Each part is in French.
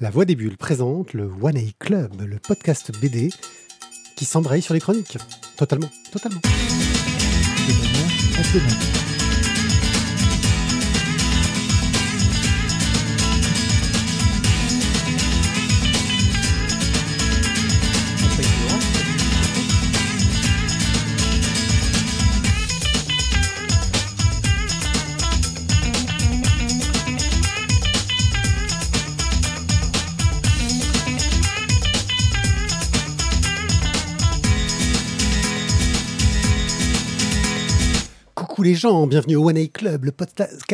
La Voix des Bulles présente le One A Club, le podcast BD qui s'embraye sur les chroniques. Totalement, totalement. Gens, bienvenue au One A Club, le podcast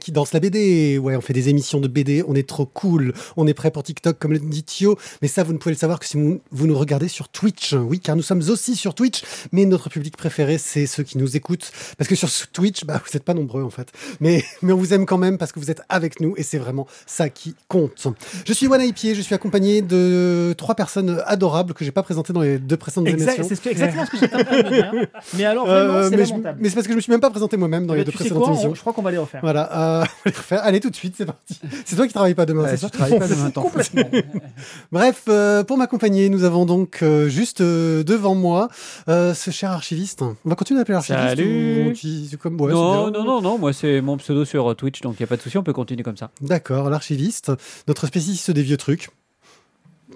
qui danse la BD. Ouais, on fait des émissions de BD, on est trop cool, on est prêt pour TikTok comme le dit Thio, mais ça vous ne pouvez le savoir que si vous, vous nous regardez sur Twitch. Oui, car nous sommes aussi sur Twitch, mais notre public préféré, c'est ceux qui nous écoutent, parce que sur Twitch, bah, vous n'êtes pas nombreux en fait, mais, mais on vous aime quand même parce que vous êtes avec nous et c'est vraiment ça qui compte. Je suis One A Pied, je suis accompagné de trois personnes adorables que j'ai pas présentées dans les deux précédentes émissions. c'est exactement ce que j'étais en train de dire. Mais alors, vraiment, Euh, c'est je- lamentable. mais c'est parce que je me suis même pas présenté moi-même dans Eh les ben, deux précédentes quoi, émissions. on- je crois qu'on va les refaire. Voilà, euh, on va les refaire. Allez, tout de suite, c'est parti. C'est toi qui travailles pas demain, c'est ça travaille pas demain. Complètement. Bref, euh, pour m'accompagner, nous avons donc euh, juste euh, devant moi euh, ce cher archiviste. On va continuer d'appeler archiviste. Salut. ou comme, ouais, non, non, non, non, moi c'est mon pseudo sur Twitch, donc il n'y a pas de souci, on peut continuer comme ça. D'accord, l'archiviste, notre spécialiste des vieux trucs.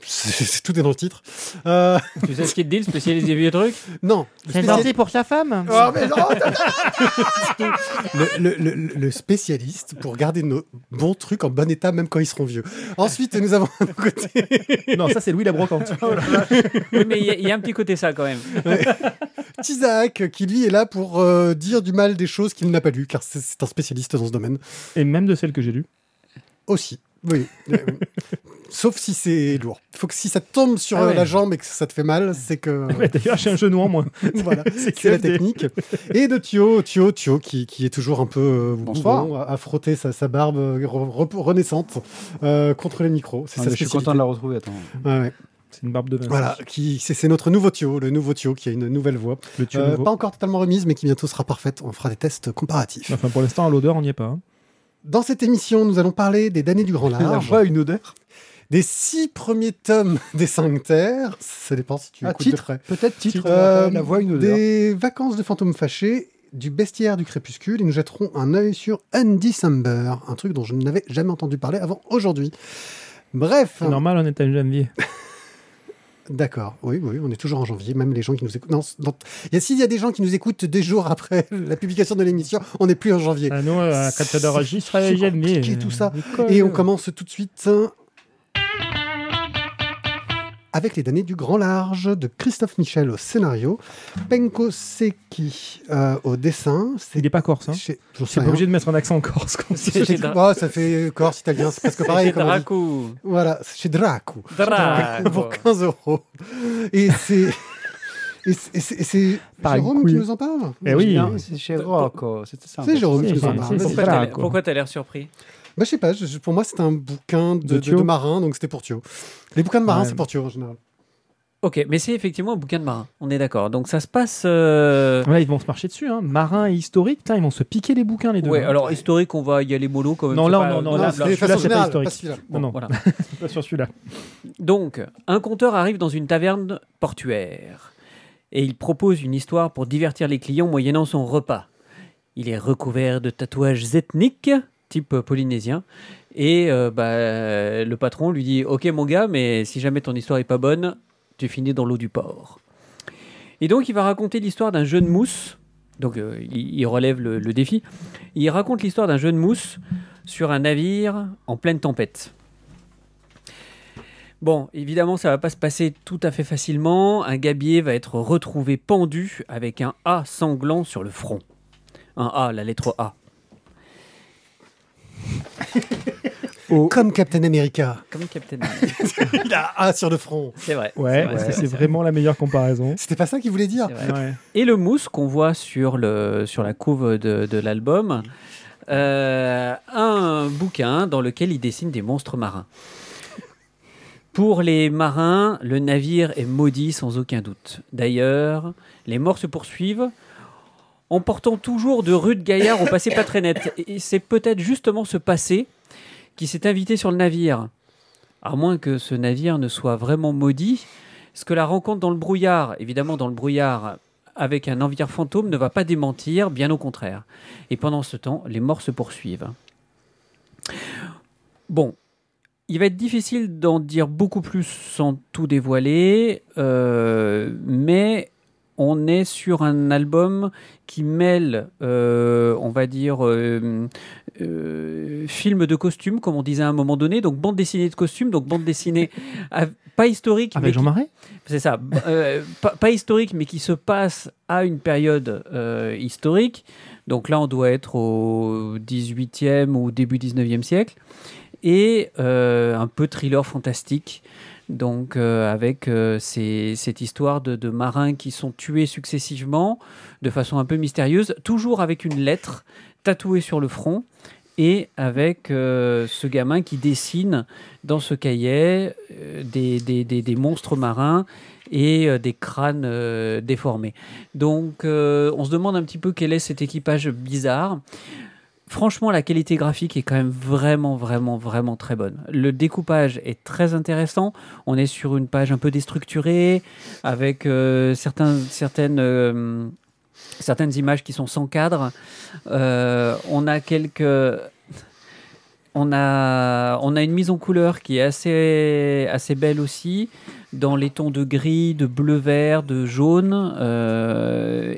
C'est tout est dans le titre. Euh, tu sais ce qu'il te dit, le spécialiste des vieux trucs non, C'est gentil pour sa femme. Oh, mais non, le, le- le- le spécialiste pour garder nos bons trucs en bon état même quand ils seront vieux. Ensuite, nous avons à nos côtés Non, ça c'est Louis la brocante. Oui, mais il y, a- il y a un petit côté ça quand même. Tizak, qui lui est là pour euh, dire du mal des choses qu'il n'a pas lues, car c'est- c'est un spécialiste dans ce domaine. Et même de celles que j'ai lues. Aussi. Oui. Euh, Sauf si c'est lourd. Il faut que si ça tombe sur Ah euh, ouais. la jambe et que ça te fait mal, c'est que. Ouais, D'ailleurs, j'ai un genou en moins. voilà, C'est la technique. Et de Thio, Thio, Thio, qui, qui est toujours un peu euh, Bonsoir. bougon, à, frotter sa, sa barbe euh, re- re- renaissante euh, contre les micros. C'est Ah, je suis content de la retrouver. Attends. Ouais, ouais. C'est une barbe de Vinci. Voilà, qui, c'est, notre nouveau Thio, le nouveau Thio qui a une nouvelle voix. Le Euh, pas encore totalement remise, mais qui bientôt sera parfaite. On fera des tests comparatifs. Enfin, pour l'instant, à l'odeur, on n'y est pas. hein. Dans cette émission, nous allons parler des damnés du grand La large, voix a une odeur. des six premiers tomes des cinq terres. Ça dépend si tu Ah, écoutes titre. près. Peut-être titre. Euh, euh, la voix une odeur. des vacances de fantômes fâchés, du bestiaire du crépuscule, et nous jetterons un œil sur Undecember, un truc dont je n'avais jamais entendu parler avant aujourd'hui. Bref, C'est normal, on est à janvier. d'accord, oui, oui, on est toujours en janvier, même les gens qui nous écoutent. Non, non, s'il y a des gens qui nous écoutent des jours après la publication de l'émission, on n'est plus en janvier. Ah, nous, euh, quand enregistre, janvier. tout ça. Et on commence tout de suite avec les damnés du grand large de Christophe Michel au scénario, Penko Seki euh, au dessin. C'est Il n'est pas corse. Hein. C'est pas obligé de mettre un accent corse. quoi. C'est chez, Dra- Oh, ça fait corse italien, c'est presque pareil. chez comme. Dracou. Voilà, c'est chez Draco. Draco. Pour 15 euros. Et c'est. Et c'est- Jérôme qui nous en parle? Eh oui. C'est chez Rocco. Ça. en C'est. Jérôme qui nous en parle. pourquoi t'as l'air surpris? Bah, je sais pas, je- pour moi c'était un bouquin de, De de, Thio. de marin, donc c'était pour Thio. Les bouquins de marin, Ouais. c'est pour Thio en général. Ok, mais c'est effectivement un bouquin de marin, on est d'accord. Donc ça se passe. euh, Là, ils vont se marcher dessus. Hein. Marin et historique, putain, ils vont se piquer les bouquins, les deux. Ouais, hein. alors historique, on va y aller mollo quand même. Non, c'est là, pas- non, non, Non, là, c'est là, c'est pas historique. pas celui-là. Non, non, Voilà. pas sur celui-là. Donc, un conteur arrive dans une taverne portuaire et il propose une histoire pour divertir les clients moyennant son repas. Il est recouvert de tatouages ethniques, type polynésien, et euh, bah, le patron lui dit Ok, mon gars, mais si jamais ton histoire est pas bonne, tu finis dans l'eau du port. Et donc, il va raconter l'histoire d'un jeune mousse. Donc, euh, il, il relève le, le défi. Il raconte l'histoire d'un jeune mousse sur un navire en pleine tempête. Bon, évidemment, ça va pas se passer tout à fait facilement. Un gabier va être retrouvé pendu avec un A sanglant sur le front. Un A, la lettre A. Comme Captain America. Comme Captain Il a A sur le front. C'est vrai. Ouais, c'est vrai, ça, c'est c'est vrai, vraiment la meilleure comparaison. C'était pas ça qu'il voulait dire. Ouais. Et le mousse qu'on voit sur, le, sur la couve de, de l'album euh, a un bouquin dans lequel il dessine des monstres marins. Pour les marins, le navire est maudit sans aucun doute. D'ailleurs, les morts se poursuivent en portant toujours de rudes gaillards au passé pas très net. Et c'est peut-être justement ce passé qui s'est invité sur le navire. à moins que ce navire ne soit vraiment maudit. Ce que la rencontre dans le brouillard, évidemment dans le brouillard avec un navire fantôme, ne va pas démentir, bien au contraire. Et pendant ce temps, les morts se poursuivent. Bon, il va être difficile d'en dire beaucoup plus sans tout dévoiler, euh, mais on est sur un album qui mêle, euh, on va dire, euh, euh, film de costume, comme on disait à un moment donné, donc bande dessinée de costume, donc bande dessinée à- pas historique, mais Avec qui- Jean Marais? C'est ça, pas, pas historique, mais qui se passe à une période historique. Donc là, on doit être au 18e ou début 19e siècle. Et un peu thriller fantastique. Donc euh, avec euh, cette histoire de, marins qui sont tués successivement de façon un peu mystérieuse, toujours avec une lettre tatouée sur le front. Et avec euh, ce gamin qui dessine dans ce cahier des, des- monstres marins et des crânes déformés. Donc on se demande un petit peu quel est cet équipage bizarre. Franchement, la qualité graphique est quand même vraiment, vraiment, vraiment très bonne. Le découpage est très intéressant. On est sur une page un peu déstructurée, avec euh, euh, certaines images qui sont sans cadre. Euh, on a quelques... On a, une mise en couleur qui est assez, belle aussi, dans les tons de gris, de bleu-vert, de jaune,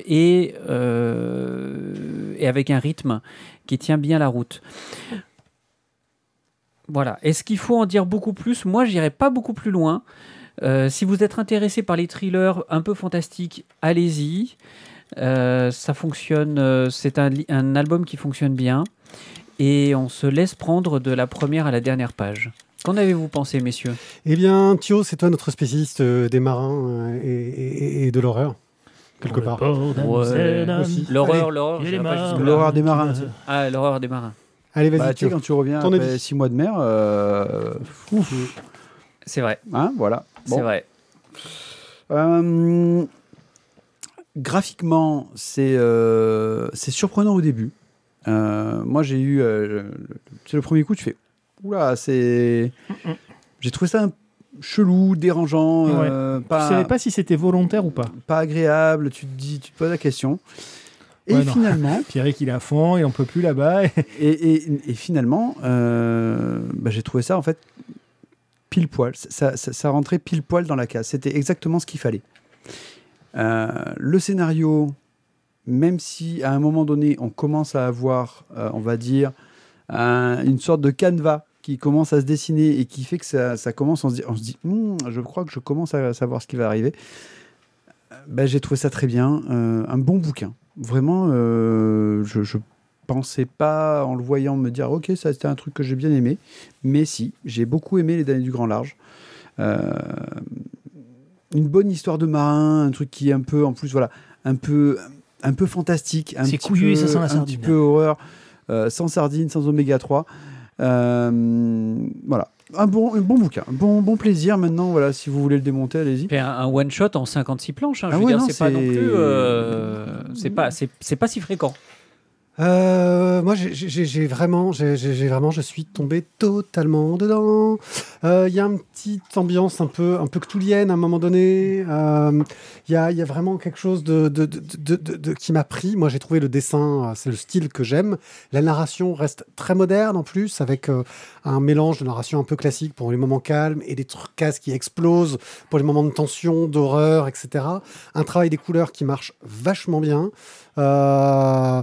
et avec un rythme qui tient bien la route. Voilà. Est-ce qu'il faut en dire beaucoup plus? Moi, j'irai pas beaucoup plus loin. Euh, si vous êtes intéressé par les thrillers un peu fantastiques, allez-y. Euh, ça fonctionne. euh, c'est un, album qui fonctionne bien. Et on se laisse prendre de la première à la dernière page. Qu'en avez-vous pensé, messieurs? Eh bien, Thio, c'est toi notre spécialiste des marins et de l'horreur, quelque part. Ouais. L'horreur, l'horreur. L'horreur des marins. Ah, l'horreur des marins. Allez, vas-y, Bah, tu sais, Thio. quand tu reviens Ton après avis. six mois de mer, euh, C'est vrai, hein, voilà. c'est vrai. Euh, graphiquement, c'est euh, c'est surprenant au début. Euh, moi, j'ai eu. euh, c'est le premier coup, tu fais. Oula, c'est. J'ai trouvé ça un chelou, dérangeant, euh, Tu pas, savais pas si c'était volontaire ou pas. pas agréable. Tu te dis, tu te poses la question. Et Ouais, finalement, Pierrick, il est à fond, il en peut plus là-bas. et, et- et finalement, euh, bah, j'ai trouvé ça en fait pile poil. Ça, ça, ça rentrait pile poil dans la case. C'était exactement ce qu'il fallait. Euh, le scénario, même si à un moment donné on commence à avoir, euh, on va dire, un- une sorte de canevas qui commence à se dessiner et qui fait que ça, ça commence, on se dit, on se dit Hmm, je crois que je commence à savoir ce qui va arriver. Euh, ben, j'ai trouvé ça très bien, euh, un bon bouquin. Vraiment, euh, je, je pensais pas en le voyant me dire ok ça c'était un truc que j'ai bien aimé, mais si j'ai beaucoup aimé les damnés du grand large. Euh, une bonne histoire de marin, un truc qui est un peu en plus voilà un peu un peu fantastique, un petit couillu peu, ça sent la un petit peu horreur, euh, sans sardine, sans oméga 3. Euh, voilà, un bon, un bon bouquin, bon, bon plaisir. Maintenant, voilà, si vous voulez le démonter, allez-y. Un, un one shot en 56 planches. hein, je Ah veux ouais, dire, c'est pas non plus. euh, c'est pas, pas si fréquent. Euh, moi, j'ai- vraiment, j'ai vraiment, je suis tombé totalement dedans. Euh, Il y a une petite ambiance un peu, un peu à un moment donné. Euh, Il y, a, y a vraiment quelque chose de, de, de, de- qui m'a pris. Moi, j'ai trouvé le dessin, euh, c'est le style que j'aime. La narration reste très moderne en plus, avec euh, un mélange de narration un peu classique pour les moments calmes et des trucs cases qui explosent pour les moments de tension, d'horreur, etc. Un travail des couleurs qui marche vachement bien. Euh,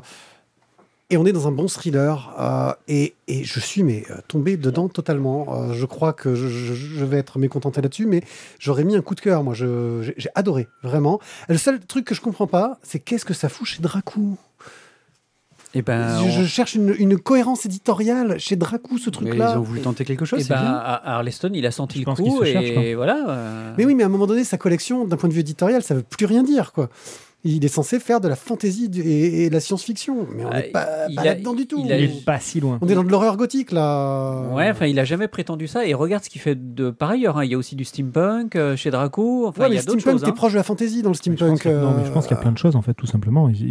et on est dans un bon thriller. euh, et, et je suis mais, euh, tombé dedans totalement. Euh, je crois que je, je- je vais être mécontenté là-dessus, mais j'aurais mis un coup de cœur. Moi, j'ai adoré, vraiment. Le seul truc que je comprends pas, c'est qu'est-ce que ça fout chez Dracou Et ben, je, on- je cherche une, une cohérence éditoriale chez Dracou, ce Mais truc-là. ils ont voulu tenter quelque chose, eh c'est ben, bien. Arleston, il a senti Je le pense coup qu'il se cherche, et voilà. euh, Mais oui, mais à un moment donné, sa collection, d'un point de vue éditorial, ça veut plus rien dire, quoi. Il est censé faire de la fantasy et, et de la science-fiction, mais on n'est pas, là-dedans du tout. il Il a- est pas si loin. On est dans de l'horreur gothique là. Ouais, enfin, il a jamais prétendu ça. Et regarde ce qu'il fait de par ailleurs. hein. Il y a aussi du steampunk euh, chez Draco. Enfin, Ouais, il y mais a d'autres t'es hein. proche de la fantasy dans le steampunk. non, mais je pense qu'il y a euh, plein de choses en fait, tout simplement. Il,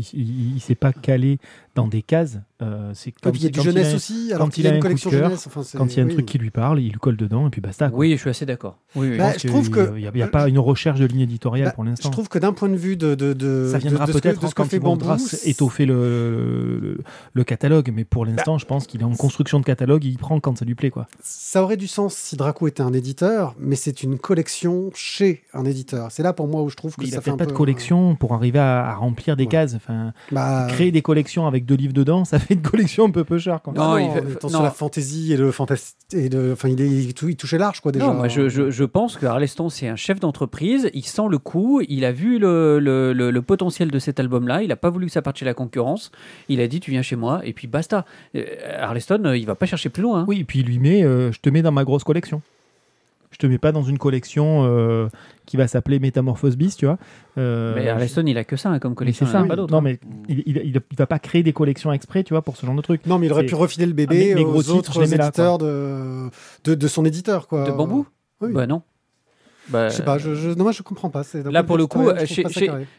il s'est pas calé dans des cases. euh, c'est quand, il y a du jeunesse a- aussi, alors quand qu'il il y a a une un coup de collection cœur, jeunesse. Quand il y a un oui. truc qui lui parle, il lui colle dedans et puis basta. quoi. Oui, je suis assez d'accord. Oui, oui. Je Bah, je trouve qu'il- que- il y a, pas une recherche de ligne éditoriale Bah, pour Je l'instant. trouve que d'un point de vue de, de, de, Ça viendra peut-être quand fait ils vont étoffer le, le, le catalogue, mais pour l'instant, je pense qu'il est en construction de catalogue, il prend quand ça lui plaît. quoi. Ça aurait du sens si Draco était un éditeur, mais c'est une collection chez un éditeur. C'est là pour moi où je trouve que ça fait pas de collection pour arriver à, remplir des cases. Enfin, Bah, créer des collections avec deux livres dedans, ça fait une collection un peu peu cher. Quand même. Non, il fait- non. sur la fantasy et le fantastique. Et le... Enfin, il, est... il tou- il touchait large, quoi, déjà. Non, moi je, je, je pense que Arleston c'est un chef d'entreprise, il sent le coup, il a vu le, le, le- le potentiel de cet album-là, il n'a pas voulu que ça parte chez la concurrence, il a dit tu viens chez moi et puis basta. Euh, Arleston, il va pas chercher plus loin. hein. Oui, et puis il lui met, euh, je te mets dans ma grosse collection. Je te mets pas dans une collection euh, qui va s'appeler Métamorphose Beast, tu vois. Euh, Mais Arleston il a que ça hein, comme mais collection, il ça. a pas d'autres. Non, hein. mais il, il, il- il va pas créer des collections exprès, tu vois, pour ce genre de truc. Non, mais il aurait pu refiler le Ah, bébé mes- mes aux gros titres, les mets là, éditeurs de... De, de son éditeur, quoi. De bambou Oui. Bah non. Bah, Je sais pas, je, je... non, moi je comprends pas. Là, pour le coup, chez-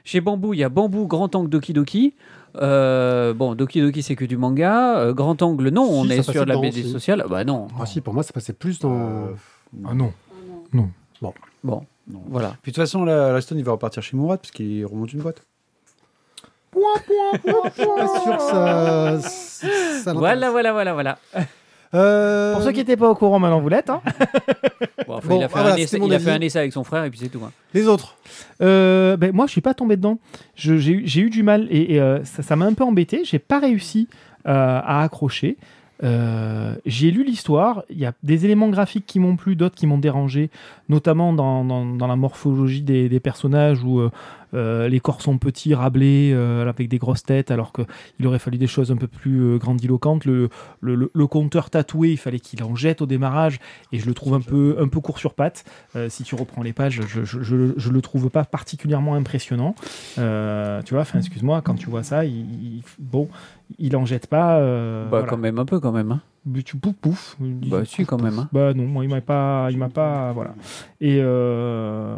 chez- Bambou, il y a Bambou, Grand Angle, Doki Doki. Euh, bon, Doki Doki, c'est que du manga. Euh, Grand Angle, non, Si, on est sur de la BD aussi. sociale. Bah non. Ah si, pour moi, ça passait plus dans... Euh, Ah non. Bon, non. voilà. Puis de toute façon, là, Alston, il va repartir chez Mourad parce qu'il remonte une boîte. pas sûr que ça... ça Voilà, voilà, voilà, voilà. Euh, Pour ceux qui n'étaient pas au courant, maintenant vous l'êtes. Hein. Bon, enfin, Bon, il a, fait, ah, un voilà, essai, c'était mon il a avis. fait un essai avec son frère et puis c'est tout. hein. Les autres Euh, ben, moi, je suis pas tombé dedans. J'ai eu- du mal et, et, euh, ça m'a un peu embêté. J'ai pas réussi euh, à accrocher. Euh, j'ai lu l'histoire. Il y a des éléments graphiques qui m'ont plu, d'autres qui m'ont dérangé, notamment dans, la morphologie des, des personnages où euh, les corps sont petits, rablés, euh, avec des grosses têtes, alors qu'il aurait fallu des choses un peu plus euh, grandiloquentes. Le, le, le- le compteur tatoué, il fallait qu'il en jette au démarrage, et je le trouve un peu, un peu court sur patte. Euh, si tu reprends les pages, je, je, je, je le trouve pas particulièrement impressionnant. Tu vois, enfin, excuse-moi, quand tu vois ça, il, il- bon, il en jette pas. Bah, voilà. quand même, un peu quand même. hein. Mais tu pouf pouf. Bah, si, quand même. hein. Bah non, moi il m'a pas, il m'a pas, voilà. Et euh,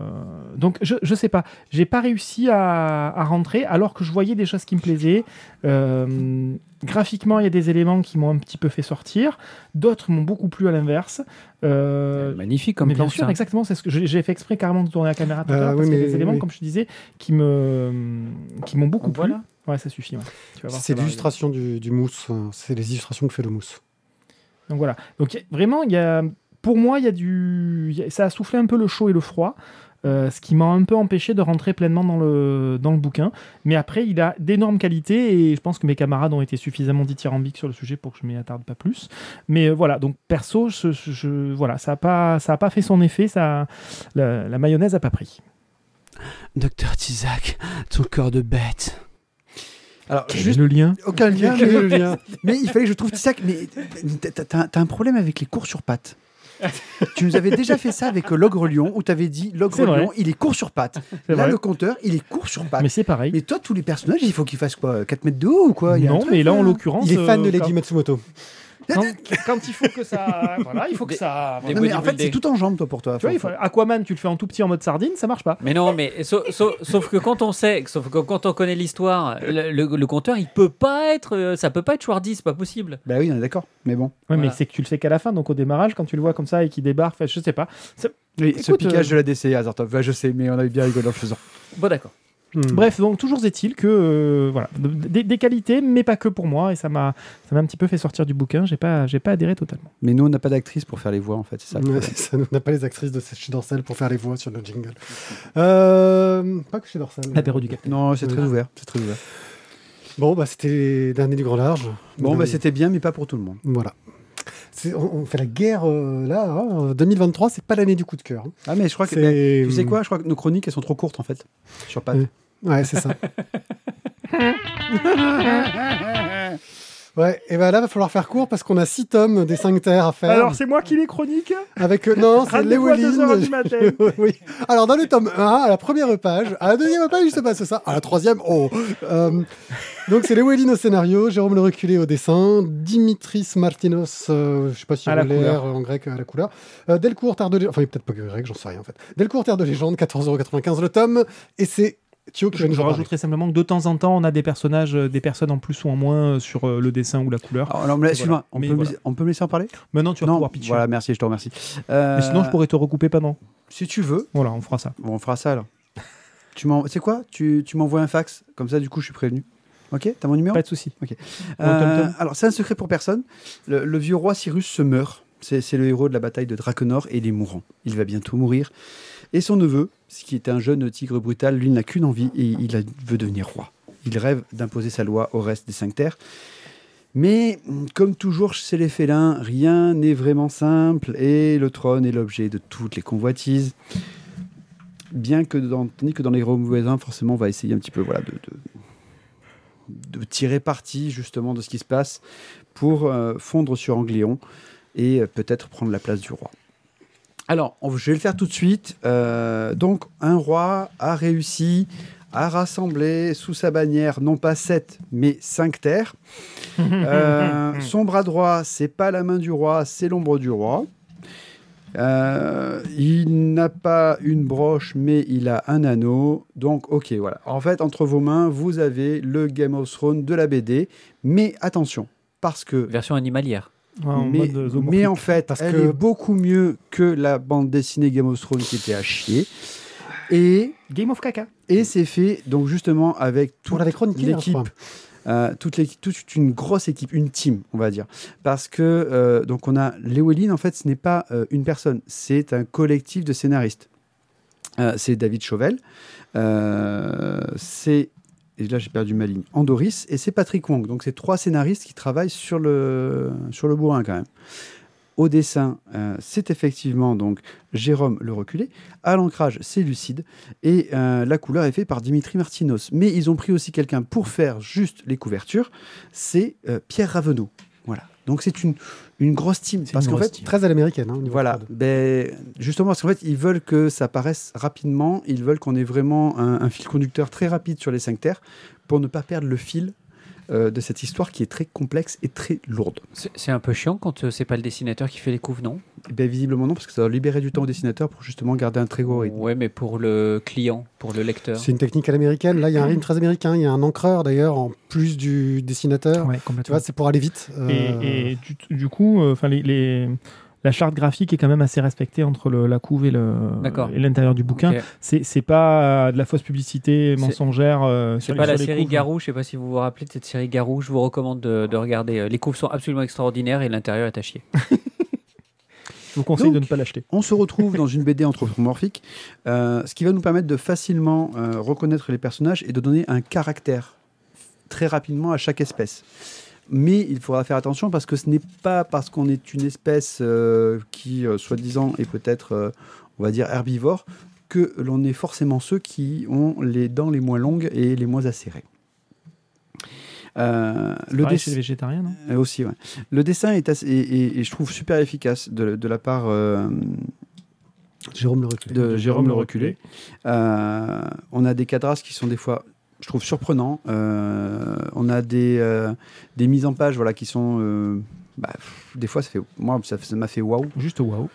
donc je, je sais pas, j'ai pas réussi à, à rentrer alors que je voyais des choses qui me plaisaient. Euh, graphiquement, il y a des éléments qui m'ont un petit peu fait sortir, d'autres m'ont beaucoup plu à l'inverse. Euh, Magnifique comme mais bien planche, sûr, ça. exactement, c'est ce que j'ai fait exprès carrément de tourner la caméra tout à Euh, l'heure oui, parce qu'il y a des éléments, oui. comme je te disais, qui me, qui m'ont beaucoup plu. voilà. Ouais, ça suffit. ouais. Tu vas voir, C'est l'illustration du, du mousse. hein. C'est les illustrations que fait le mousse. Donc voilà. Donc vraiment, il y a, pour moi, il y a du, ça a soufflé un peu le chaud et le froid, euh, ce qui m'a un peu empêché de rentrer pleinement dans le dans le bouquin. Mais après, il a d'énormes qualités et je pense que mes camarades ont été suffisamment dithyrambiques sur le sujet pour que je m'y attarde pas plus. Mais euh, voilà. Donc perso, voilà, ça a pas, ça a pas fait son effet. Ça, la, mayonnaise a pas pris. Docteur Tizak, ton corps de bête. Alors, Quel juste est le lien aucun lien, mais, le lien mais il fallait que je trouve Tizak. Mais t'as- un problème avec les cours sur pattes. tu nous avais déjà fait ça avec euh, l'ogre lion où tu avais dit l'ogre lion, il est court sur pattes. Là, vrai. le compteur, il est court sur pattes. Mais Mais, c'est pareil. toi, tous les personnages, il faut qu'ils fassent quoi 4 mètres de haut ou quoi? Il y a un non, truc, mais là, en euh, l'occurrence, Il est fan de euh, Lady Matsumoto. Quand, quand il faut que ça, voilà, il faut que Des- ça. des Non, mais en fait, c'est tout en jambes, toi, pour toi. Tu vois, il faut- Aquaman, tu le fais en tout petit en mode sardine, ça marche pas. Mais non, mais sauf, sauf- sauf que quand on sait, sauf que quand on connaît l'histoire, le, le- le compteur, il peut pas être, euh, ça peut pas être Schwardy, c'est pas possible. Bah oui, on est d'accord. Mais bon. Ouais, mais Voilà. c'est que tu le sais qu'à la fin, donc au démarrage, quand tu le vois comme ça et qu'il débarque, je sais pas. Ce piquage euh, de la DCA, Azartov, ouais, je sais, mais on avait bien rigolé en le faisant. Bon, d'accord. Hmm. Bref, donc toujours est-il que euh, voilà, des, des qualités, mais pas que pour moi, et ça m'a, ça m'a un petit peu fait sortir du bouquin. J'ai pas, j'ai pas adhéré totalement. Mais nous, on n'a pas d'actrice pour faire les voix, en fait, c'est ça. le Ouais, problème. ça, nous n'a pas les actrices de chez Dorsel pour faire les voix sur le jingle. Euh, pas que chez Dorsel. L'apéro du capitaine. Non, c'est très Ouais. ouvert. C'est très ouvert. Bon, bah, c'était les derniers du grand large. Bon, bah, c'était bien, mais pas pour tout le monde. Voilà. On, on fait la guerre euh, là. hein. 2023, c'est pas l'année du coup de cœur. hein. Ah, mais je crois que. C'est- Tu sais quoi Je crois que nos chroniques, elles sont trop courtes, en fait. Sur Pat. Ouais. C'est ça. Ouais, et ben là, va falloir faire court parce qu'on a six tomes des 5 terres à faire. Alors, c'est moi qui les chronique. avec euh, non, c'est Rendez-vous à 2 heures Léoline. du matin. oui. Alors dans le tome 1, à la première page, à la deuxième page, il se passe ça. À la troisième, oh. Euh, donc c'est Léoline au scénario, Jérôme Le Reculé au dessin, Dimitris Martinos, euh, je sais pas si on la l'air en grec à la couleur. Euh, Delcourt Terre de Légende, enfin peut-être pas grec, j'en sais rien en fait. Delcourt Terre de Légende, 14,95€ le tome, et c'est Thio qui Je, nous je rajouterai simplement que de temps en temps, on a des personnages, euh, des personnes en plus ou en moins euh, sur euh, le dessin ou la couleur. Alors, alors, mais excuse-moi, on, Mais peut me voilà. laisser- on peut me laisser en parler? Maintenant, tu vas Non, pouvoir pitcher. voilà, merci, je te remercie. Euh, Mais sinon, je pourrais te recouper pendant. Si tu veux, Voilà, on fera ça. bon, on fera ça alors. tu m'en... C'est quoi? Tu, tu m'envoies un fax, comme ça, du coup, je suis prévenu. Ok? T'as mon numéro? Pas de souci. Euh, Tom, Tom. alors, c'est un secret pour personne. Le, le vieux roi Cyrus se meurt. C'est, c'est le héros de la bataille de Drakenor et il est mourant. Il va bientôt mourir. Et son neveu, ce qui est un jeune tigre brutal, lui n'a qu'une envie et il veut devenir roi. Il rêve d'imposer sa loi au reste des cinq terres. Mais, comme toujours chez les félins, rien n'est vraiment simple et le trône est l'objet de toutes les convoitises. Bien que dans, les royaumes voisins, forcément, on va essayer un petit peu de tirer parti justement de ce qui se passe pour euh, fondre sur Angléon et euh, peut-être prendre la place du roi. Alors, on- je vais le faire tout de suite. Euh, donc, un roi a réussi à rassembler sous sa bannière non pas sept, mais cinq terres. Euh, son bras droit, c'est pas la main du roi, c'est l'ombre du roi. Euh, il n'a pas une broche, mais il a un anneau. Donc, ok, voilà. En fait, entre vos mains, vous avez le Game of Thrones de la BD. Mais attention, parce que Version animalière. Ouais, en mais, mode, zoomorphique. mais en fait, Parce elle que- est beaucoup mieux que la bande dessinée Game of Thrones qui était à chier. Et, Game of Caca. et c'est fait donc justement avec toute l'équipe, euh, toute, une grosse équipe, une team, on va dire. Parce que euh, donc on a Léoline, en fait, ce n'est pas euh, une personne, c'est un collectif de scénaristes. Euh, c'est David Chauvel, c'est là j'ai perdu ma ligne, Andoris et c'est Patrick Wong. Donc c'est trois scénaristes qui travaillent sur le sur le bourrin quand même. Au dessin, euh, c'est effectivement donc Jérôme le reculé. À l'ancrage, c'est Lucide. Et euh, la couleur est faite par Dimitri Martinos. Mais ils ont pris aussi quelqu'un pour faire juste les couvertures. C'est euh, Pierre Ravenot. Donc c'est une, une grosse team. C'est Parce qu'en fait, team. Très à l'américaine. Hein, voilà, ben, justement parce qu'en fait ils veulent que ça paraisse rapidement, ils veulent qu'on ait vraiment un, un fil conducteur très rapide sur les cinq terres pour ne pas perdre le fil euh, de cette histoire qui est très complexe et très lourde. C'est un peu chiant quand euh, c'est pas le dessinateur qui fait les couves, non? Et ben, visiblement non parce que ça doit libérer du temps au dessinateur pour justement garder un très gros rythme. Ouais, mais pour le client, pour le lecteur. C'est une technique à l'américaine. Là, il y a un rythme très américain. Il y a un encreur d'ailleurs, en plus du dessinateur. Ouais, Tu vois, c'est pour aller vite. Euh, Et, et du, du coup, euh, enfin les, les- la charte graphique est quand même assez respectée entre le- la couve et l'intérieur du bouquin. Ok. C'est pas euh, de la fausse publicité mensongère. euh, C'est sur- pas sur la les série couves. Garou, je sais pas si vous vous rappelez de cette série Garou, je vous recommande de, de regarder. Les couves sont absolument extraordinaires et l'intérieur est à chier. Je vous conseille de ne pas l'acheter. On se retrouve dans une BD anthropomorphique, euh, ce qui va nous permettre de facilement euh, reconnaître les personnages et de donner un caractère très rapidement à chaque espèce. Mais il faudra faire attention parce que ce n'est pas parce qu'on est une espèce euh, qui, euh, soi-disant, est peut-être, euh, on va dire, herbivore, que l'on est forcément ceux qui ont les dents les moins longues et les moins acérées. Euh, Le dessin- non? Euh, aussi, ouais. Le dessin est, assez- et, et- et je trouve super efficace de, de la part euh, Jérôme le reculé. de Jérôme le reculé. Euh, on a des cadrages qui sont des fois, je trouve, surprenants. Euh, on a des, euh, des mises en page voilà, qui sont. euh, bah, pff, des fois, ça fait, moi, ça ça m'a fait waouh. Juste waouh.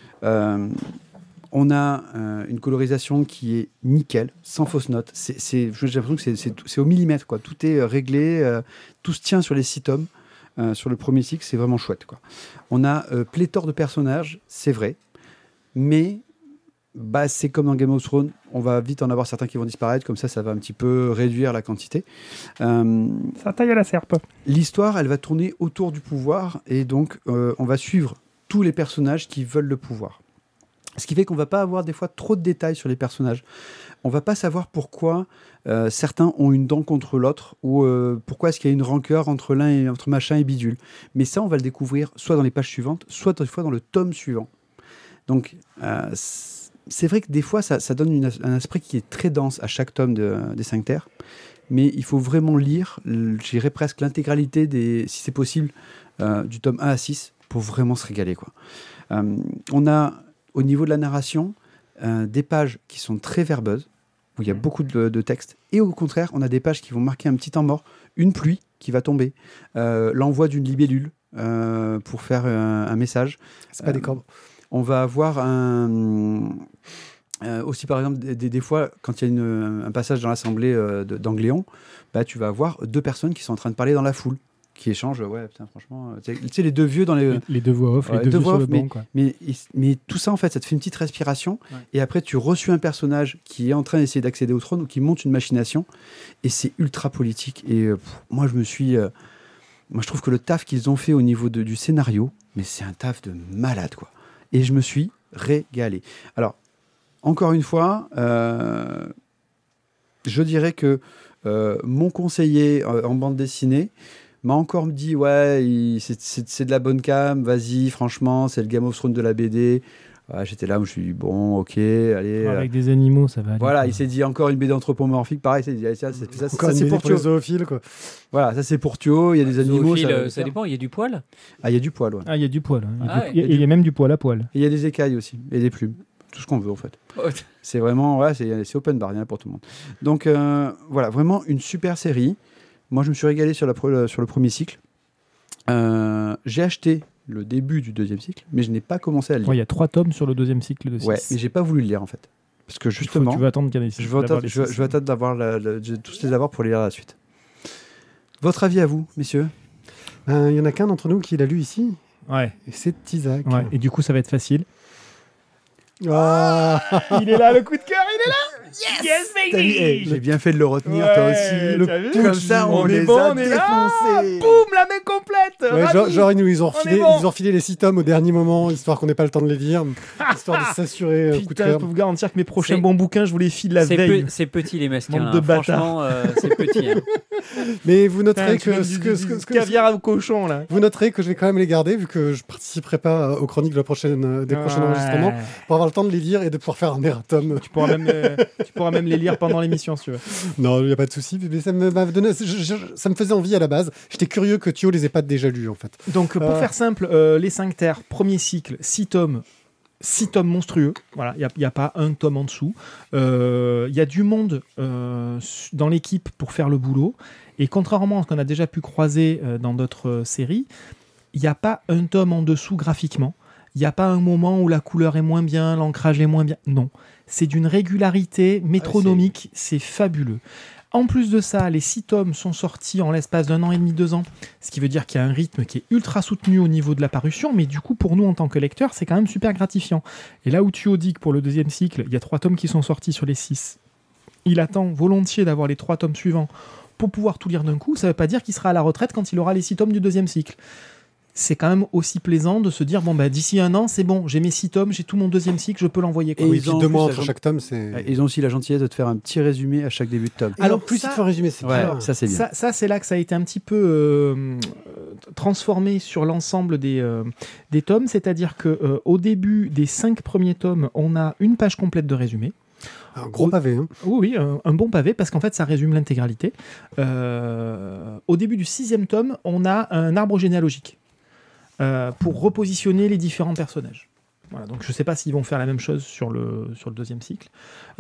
On a une colorisation qui est nickel, sans fausse note. C'est, c'est- j'ai l'impression que c'est, c'est tout- c'est au millimètre. Quoi. Tout est réglé, tout se tient sur les six tomes. Sur le premier cycle, c'est vraiment chouette. Quoi. On a pléthore de personnages, c'est vrai, mais bah, c'est comme dans Game of Thrones, on va vite en avoir certains qui vont disparaître, comme ça, ça va un petit peu réduire la quantité. Euh, Ça taille à la serpe. L'histoire, elle va tourner autour du pouvoir et donc euh, on va suivre tous les personnages qui veulent le pouvoir. Ce qui fait qu'on va pas avoir des fois trop de détails sur les personnages. On va pas savoir pourquoi euh, certains ont une dent contre l'autre ou euh, pourquoi est-ce qu'il y a une rancœur entre l'un et entre machin et bidule. Mais ça, on va le découvrir soit dans les pages suivantes, soit des fois dans le tome suivant. Donc euh, c'est vrai que des fois, ça, ça donne une un esprit qui est très dense à chaque tome de- des cinq terres. mais il faut vraiment lire, dirais presque l'intégralité, des, si c'est possible, euh, du tome 1 à 6 pour vraiment se régaler. Quoi. Euh, on a, au niveau de la narration, euh, des pages qui sont très verbeuses, où il y a beaucoup de, de texte, et au contraire, on a des pages qui vont marquer un petit temps mort, une pluie qui va tomber, euh, l'envoi d'une libellule euh, pour faire un, un message. C'est pas Euh, des cordes. On va avoir un. euh, aussi, par exemple, des, fois, quand il y a une- un passage dans l'assemblée euh, d'Angléon, bah, tu vas avoir deux personnes qui sont en train de parler dans la foule, qui échangent. Ouais, putain, franchement. euh, Tu sais- les deux vieux dans les. Les, les deux voix off, Ouais, les deux, voix sur le off, mais- banc. Quoi. Mais, mais tout ça, en fait, ça te fait une petite respiration. Ouais. Et après, tu reçois un personnage qui est en train d'essayer d'accéder au trône ou qui monte une machination. Et c'est ultra politique. Et euh, pff, moi, je me suis. moi, je trouve que le taf qu'ils ont fait au niveau de- du scénario, mais c'est un taf de malade, quoi. Et je me suis régalé. Alors, encore une fois, euh, je dirais que euh, mon conseiller euh, en bande dessinée m'a encore dit ouais, c'est de la bonne cam, vas-y, franchement, c'est le Game of Thrones de la BD. Ouais, J'étais là, où je suis dit, bon, ok, allez. euh, Avec des animaux, ça va aller. voilà, quoi. il s'est dit encore une BD anthropomorphique, pareil, il s'est dit, allez, ça, c'est- ça, ça, Encore une c'est pour pour les Thio. zoophiles, quoi. Voilà, ça c'est pour Thio, il y a des animaux, Zoophile, ça, ça dépend, il y a du poil? Ah, il y a du poil, ouais. Ah, il y a du poil. hein. Il y a Ah du- ouais, il y a- il y a même du poil à poil. Et il y a des écailles aussi, et des plumes. Tout ce qu'on veut en fait. C'est vraiment, ouais, c'est open bar, il y en a pour tout le monde. Donc euh, voilà, vraiment une super série. Moi, je me suis régalé sur, la sur le premier cycle. Euh, J'ai acheté le début du deuxième cycle, mais je n'ai pas commencé à le lire. Ouais, il y a trois tomes sur le deuxième cycle de 6. Ouais, mais j'ai pas voulu le lire en fait. Parce que justement, tu veux attendre qu'il y en ait six, je vais d'avoir attendre, je, je d'avoir tous les avoir pour les lire à la suite. Votre avis à vous, messieurs? Ben, Il y en a qu'un d'entre nous qui l'a lu ici. Ouais, c'est Isaac. ouais. Et du coup, ça va être facile. Ah, il est là, le coup de cœur, il est là Yes, T'as vu, eh, J'ai bien fait de le retenir, Ouais, toi aussi. Le vu? comme ça, on, On est les bon, a on est là. défoncés. Boum, la main complète Ouais, genre, genre, ils nous ils ont, refilé, bon. ils ont refilé les six tomes au dernier moment, histoire qu'on n'ait pas le temps de les lire, histoire de s'assurer euh, coup de Putain, je peux vous garantir que mes prochains bons bouquins, je vous les file la C'est veille. pe- c'est petit les de hein. bâtards. Franchement, euh, c'est petit. hein. Mais vous noterez que, mets ce du- que, du- ce que- du ce que- caviar au cochon, là. vous noterez que je vais quand même les garder, vu que je participerai pas aux chroniques de la prochaine, euh, des prochains enregistrements, pour avoir le temps de les lire et de pouvoir faire un erratum. Tu pourras même, euh, tu pourras même les lire pendant l'émission, si tu veux. Non, il n'y a pas de souci, mais ça me, m'a donné, je- je- ça me faisait envie à la base. J'étais curieux que Thio les ait pas déjà lus, en fait. Donc, pour Euh. faire simple, euh, les 5 terres, premier cycle, 6 tomes. 6 tomes monstrueux, voilà, il n'y a, pas un tome en dessous. Euh, Il y a du monde dans l'équipe pour faire le boulot. Et contrairement à ce qu'on a déjà pu croiser dans d'autres séries, il n'y a pas un tome en dessous graphiquement. Il n'y a pas un moment où la couleur est moins bien, l'ancrage est moins bien. Non, c'est d'une régularité métronomique, c'est fabuleux. En plus de ça, les six tomes sont sortis en l'espace d'un an et demi, deux ans, ce qui veut dire qu'il y a un rythme qui est ultra soutenu au niveau de la parution, mais du coup, pour nous en tant que lecteurs, c'est quand même super gratifiant. Et là où tu dis que pour le deuxième cycle, il y a trois tomes qui sont sortis sur les six, il attend volontiers d'avoir les trois tomes suivants pour pouvoir tout lire d'un coup, ça ne veut pas dire qu'il sera à la retraite quand il aura les six tomes du deuxième cycle. C'est quand même aussi plaisant de se dire bon bah d'ici un an c'est bon j'ai mes six tomes j'ai tout mon deuxième cycle je peux l'envoyer quoi. Et oui, ils ont deux mois entre chaque tome, c'est. Ils ont aussi la gentillesse de te faire un petit résumé à chaque début de tome. Et Alors, plus, ça- il un résumé, c'est Ouais, bien. ça c'est bien. Ça, ça, c'est là que ça a été un petit peu euh, euh, transformé sur l'ensemble des, euh, des tomes, c'est-à-dire que euh, au début des cinq premiers tomes, on a une page complète de résumé. Un gros pavé. Hein. Oui, oui, un, un bon pavé parce qu'en fait, ça résume l'intégralité. Euh, au début du sixième tome, on a un arbre généalogique euh, pour repositionner les différents personnages. Voilà, donc je ne sais pas s'ils vont faire la même chose sur le, sur le deuxième cycle.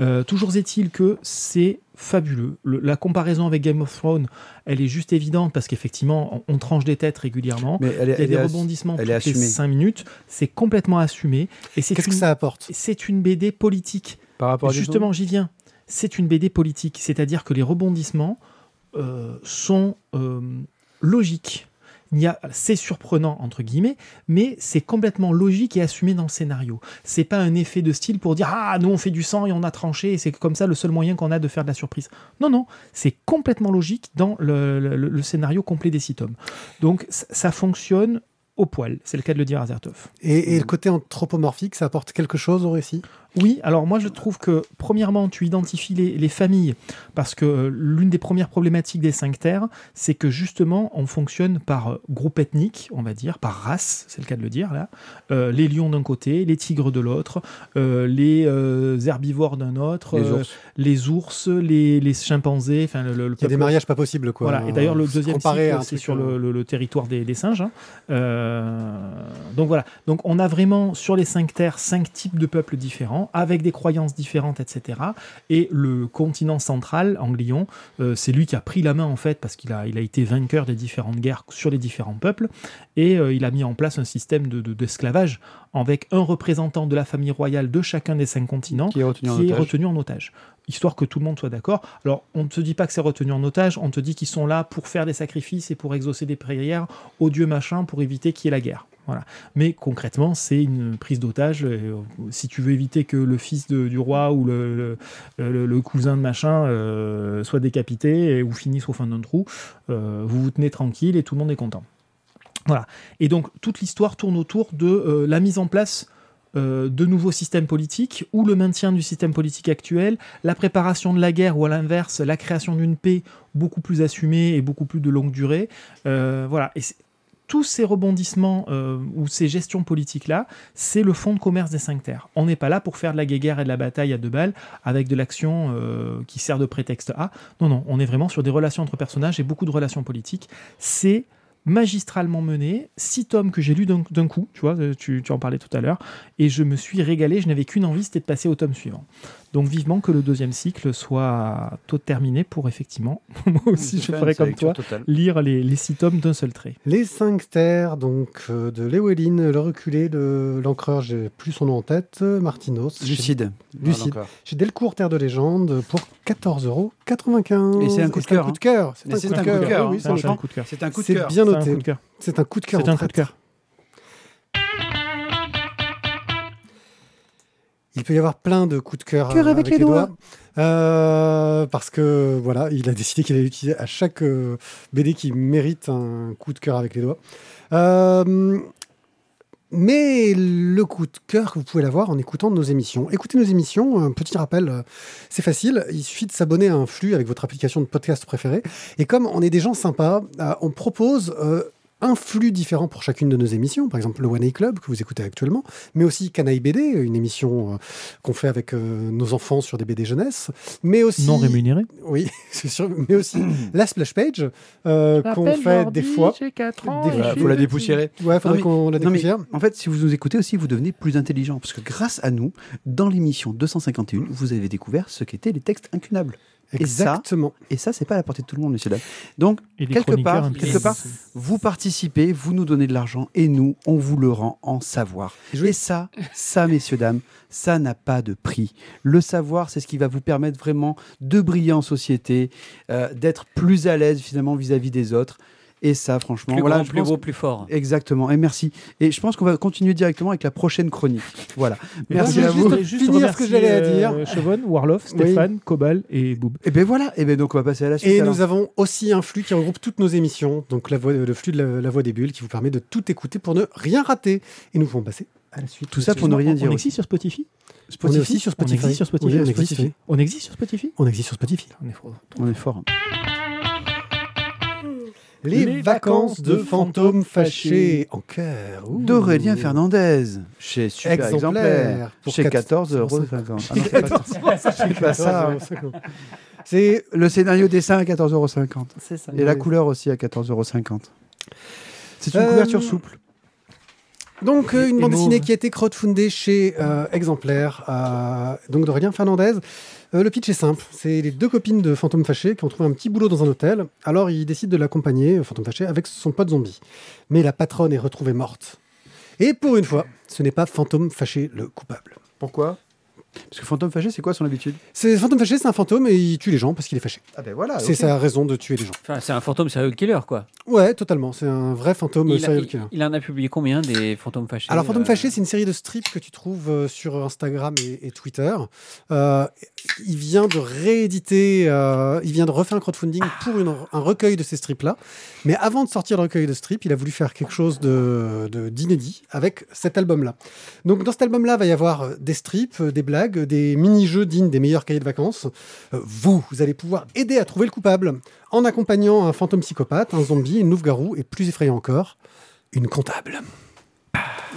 Euh, toujours est-il que c'est fabuleux. Le- la comparaison avec Game of Thrones, elle est juste évidente parce qu'effectivement, on, on tranche des têtes régulièrement. Mais elle est, Il y a elle des rebondissements elle toutes les assumée. 5 minutes. C'est complètement assumé. Et c'est Qu'est-ce que ça apporte? C'est une BD politique. par rapport à Game of Justement, j'y viens. C'est une BD politique, c'est-à-dire que les rebondissements euh, sont euh, logiques. C'est surprenant entre guillemets, mais c'est complètement logique et assumé dans le scénario. C'est pas un effet de style pour dire ah nous on fait du sang et on a tranché et c'est comme ça le seul moyen qu'on a de faire de la surprise. Non non, c'est complètement logique dans le, scénario complet des six tomes. Donc ça, fonctionne au poil. C'est le cas de le dire Azertov. et, et le côté anthropomorphique, ça apporte quelque chose au récit? Oui, alors moi je trouve que premièrement tu identifies les, les familles parce que euh, l'une des premières problématiques des cinq terres, c'est que justement on fonctionne par euh, groupe ethnique, on va dire, par race, c'est le cas de le dire là. Euh, les lions d'un côté, les tigres de l'autre, euh, les euh, herbivores d'un autre, Les ours. les ours, les, les chimpanzés, enfin le, le Il y a des mariages pas possibles, quoi. Voilà. Et d'ailleurs, le deuxième cycle, c'est sur le, territoire des, des singes. hein. Donc voilà. Donc on a vraiment sur les cinq terres cinq types de peuples différents, avec des croyances différentes, etc. Et le continent central, Anglion, euh, c'est lui qui a pris la main en fait parce qu'il a, il a été vainqueur des différentes guerres sur les différents peuples et euh, il a mis en place un système de- de- d'esclavage avec un représentant de la famille royale de chacun des cinq continents Qui est retenu en qui est otage. retenu en otage. Histoire que tout le monde soit d'accord. Alors, on ne te dit pas que c'est retenu en otage, on te dit qu'ils sont là pour faire des sacrifices et pour exaucer des prières au dieu machin pour éviter qu'il y ait la guerre. Voilà. Mais concrètement, c'est une prise d'otage. Euh, Si tu veux éviter que le fils du roi ou le, cousin de machin euh, soit décapité ou finisse au fond d'un trou, euh, vous vous tenez tranquille et tout le monde est content. Voilà. Et donc, toute l'histoire tourne autour de la mise en place euh, de nouveaux systèmes politiques ou le maintien du système politique actuel, la préparation de la guerre ou à l'inverse, la création d'une paix beaucoup plus assumée et beaucoup plus de longue durée. Euh, voilà. Et tous ces rebondissements euh, ou ces gestions politiques-là, c'est le fond de commerce des cinq terres. On n'est pas là pour faire de la guéguerre et de la bataille à deux balles avec de l'action qui sert de prétexte à. Non, non, on est vraiment sur des relations entre personnages et beaucoup de relations politiques. C'est magistralement mené, six tomes que j'ai lus d'un coup, tu vois, euh, tu, tu en parlais tout à l'heure, et je me suis régalé, je n'avais qu'une envie, c'était de passer au tome suivant. Donc vivement que le deuxième cycle soit tôt terminé pour effectivement, moi aussi je ferai comme toi, totale. lire les, les six tomes d'un seul trait. Les cinq terres, donc euh, de Léwelyn, le reculé de l'encreur, j'ai plus son nom en tête, Martinos. Chez, Lucide. Lucide. Voilà, encore. chez Delcourt Terre de Légende pour 14,95€. Et c'est un coup de cœur, c'est un coup de cœur, c'est un coup- de cœur. C'est un coup de C'est cœur. bien noté. C'est un coup de cœur. C'est un coup de cœur. Il peut y avoir plein de coups de cœur, Cœur euh, avec les doigts. Euh, parce que voilà, il a décidé qu'il allait utiliser à chaque euh, BD qui mérite un coup de cœur avec les doigts. Euh, mais le coup de cœur, vous pouvez l'avoir en écoutant nos émissions. Écoutez nos émissions, un petit rappel, c'est facile, il suffit de s'abonner à un flux avec votre application de podcast préférée. Et comme on est des gens sympas, on propose un flux différent pour chacune de nos émissions, par exemple le One A Club que vous écoutez actuellement, mais aussi Canaille BD, une émission euh, qu'on fait avec euh, nos enfants sur des BD jeunesse, mais aussi Non rémunéré. oui, c'est sûr, mais aussi la splash page euh, qu'on fait des fois. J'ai 4 ans. Des et fois. je Voilà, suis faut la dépoussiérer. Ouais, faudrait qu'on la dépoussière. En fait, si vous nous écoutez aussi, vous devenez plus intelligent. Parce que grâce à nous, dans l'émission 251, vous avez découvert ce qu'étaient les textes incunables. Et ça, Exactement. Et ça, c'est pas à la portée de tout le monde, messieurs dames. Donc, quelque part, quelque part, vous participez, vous nous donnez de l'argent, et nous, on vous le rend en savoir. Et ça, ça, messieurs, dames, ça n'a pas de prix. Le savoir, c'est ce qui va vous permettre vraiment de briller en société, euh, d'être plus à l'aise finalement vis-à-vis des autres. Et ça, franchement, Plus voilà, grand, je plus pense- beau, plus fort. Exactement, et merci. Et je pense qu'on va continuer directement avec la prochaine chronique. Voilà. Merci moi, à je vous. juste Finir ce que j'allais à euh, dire. Chevon, Warloff, Stéphane, Cobal et Boob. Et ben voilà, et ben donc on va passer à la suite. Et alors. nous avons aussi un flux qui regroupe toutes nos émissions, donc la voix, le flux de la, la voix des bulles qui vous permet de tout écouter pour ne rien rater. Et nous pouvons passer à la suite. Tout ça pour ne rien on, dire On existe sur Spotify? On est aussi sur On Spotify. existe sur Spotify. Oui, on Spotify. existe, oui. On existe sur Spotify? On existe sur Spotify. On est fort. On est fort. Les, Les vacances de fantômes fâchés en cœur. D'Aurélien Fernandez, chez Super Exemplaire, Exemplaire, pour chez 14 14,50 euros. C'est pas ça. Le scénario dessin à 14,50 euros. Et la couleur aussi à 14,50 euros. C'est une Euh, couverture souple. Donc euh, une bande dessinée qui a été crowdfundée chez euh, Exemplaire, euh, donc d'Aurélien Fernandez. Le pitch est simple, c'est les deux copines de Fantôme Fâché qui ont trouvé un petit boulot dans un hôtel. Alors ils décident de l'accompagner, Fantôme Fâché, avec son pote zombie. Mais la patronne est retrouvée morte. Et pour une fois, ce n'est pas Fantôme Fâché le coupable. Pourquoi? Parce que Fantôme Fâché, c'est quoi son habitude? C'est Fantôme Fâché, c'est un fantôme et il tue les gens parce qu'il est fâché. Ah ben voilà. c'est sa raison de tuer les gens. Enfin, c'est un fantôme serial killer, quoi. Ouais, totalement. C'est un vrai fantôme Il, serial il- killer. il en a publié combien des fantômes fâchés Alors, Fantôme euh, Fâché, c'est une série de strips que tu trouves euh, sur Instagram et, et Twitter. Euh, il vient de rééditer, euh, il vient de refaire un crowdfunding pour un recueil de ces strips-là. Mais avant de sortir le recueil de strips, il a voulu faire quelque chose de- d'inédit avec cet album-là. Donc, dans cet album-là, il va y avoir des strips, des blagues, blagues, des mini-jeux dignes des meilleurs cahiers de vacances. Euh, vous, vous allez pouvoir aider à trouver le coupable en accompagnant un fantôme psychopathe, un zombie, une louve-garou et plus effrayant encore, une comptable.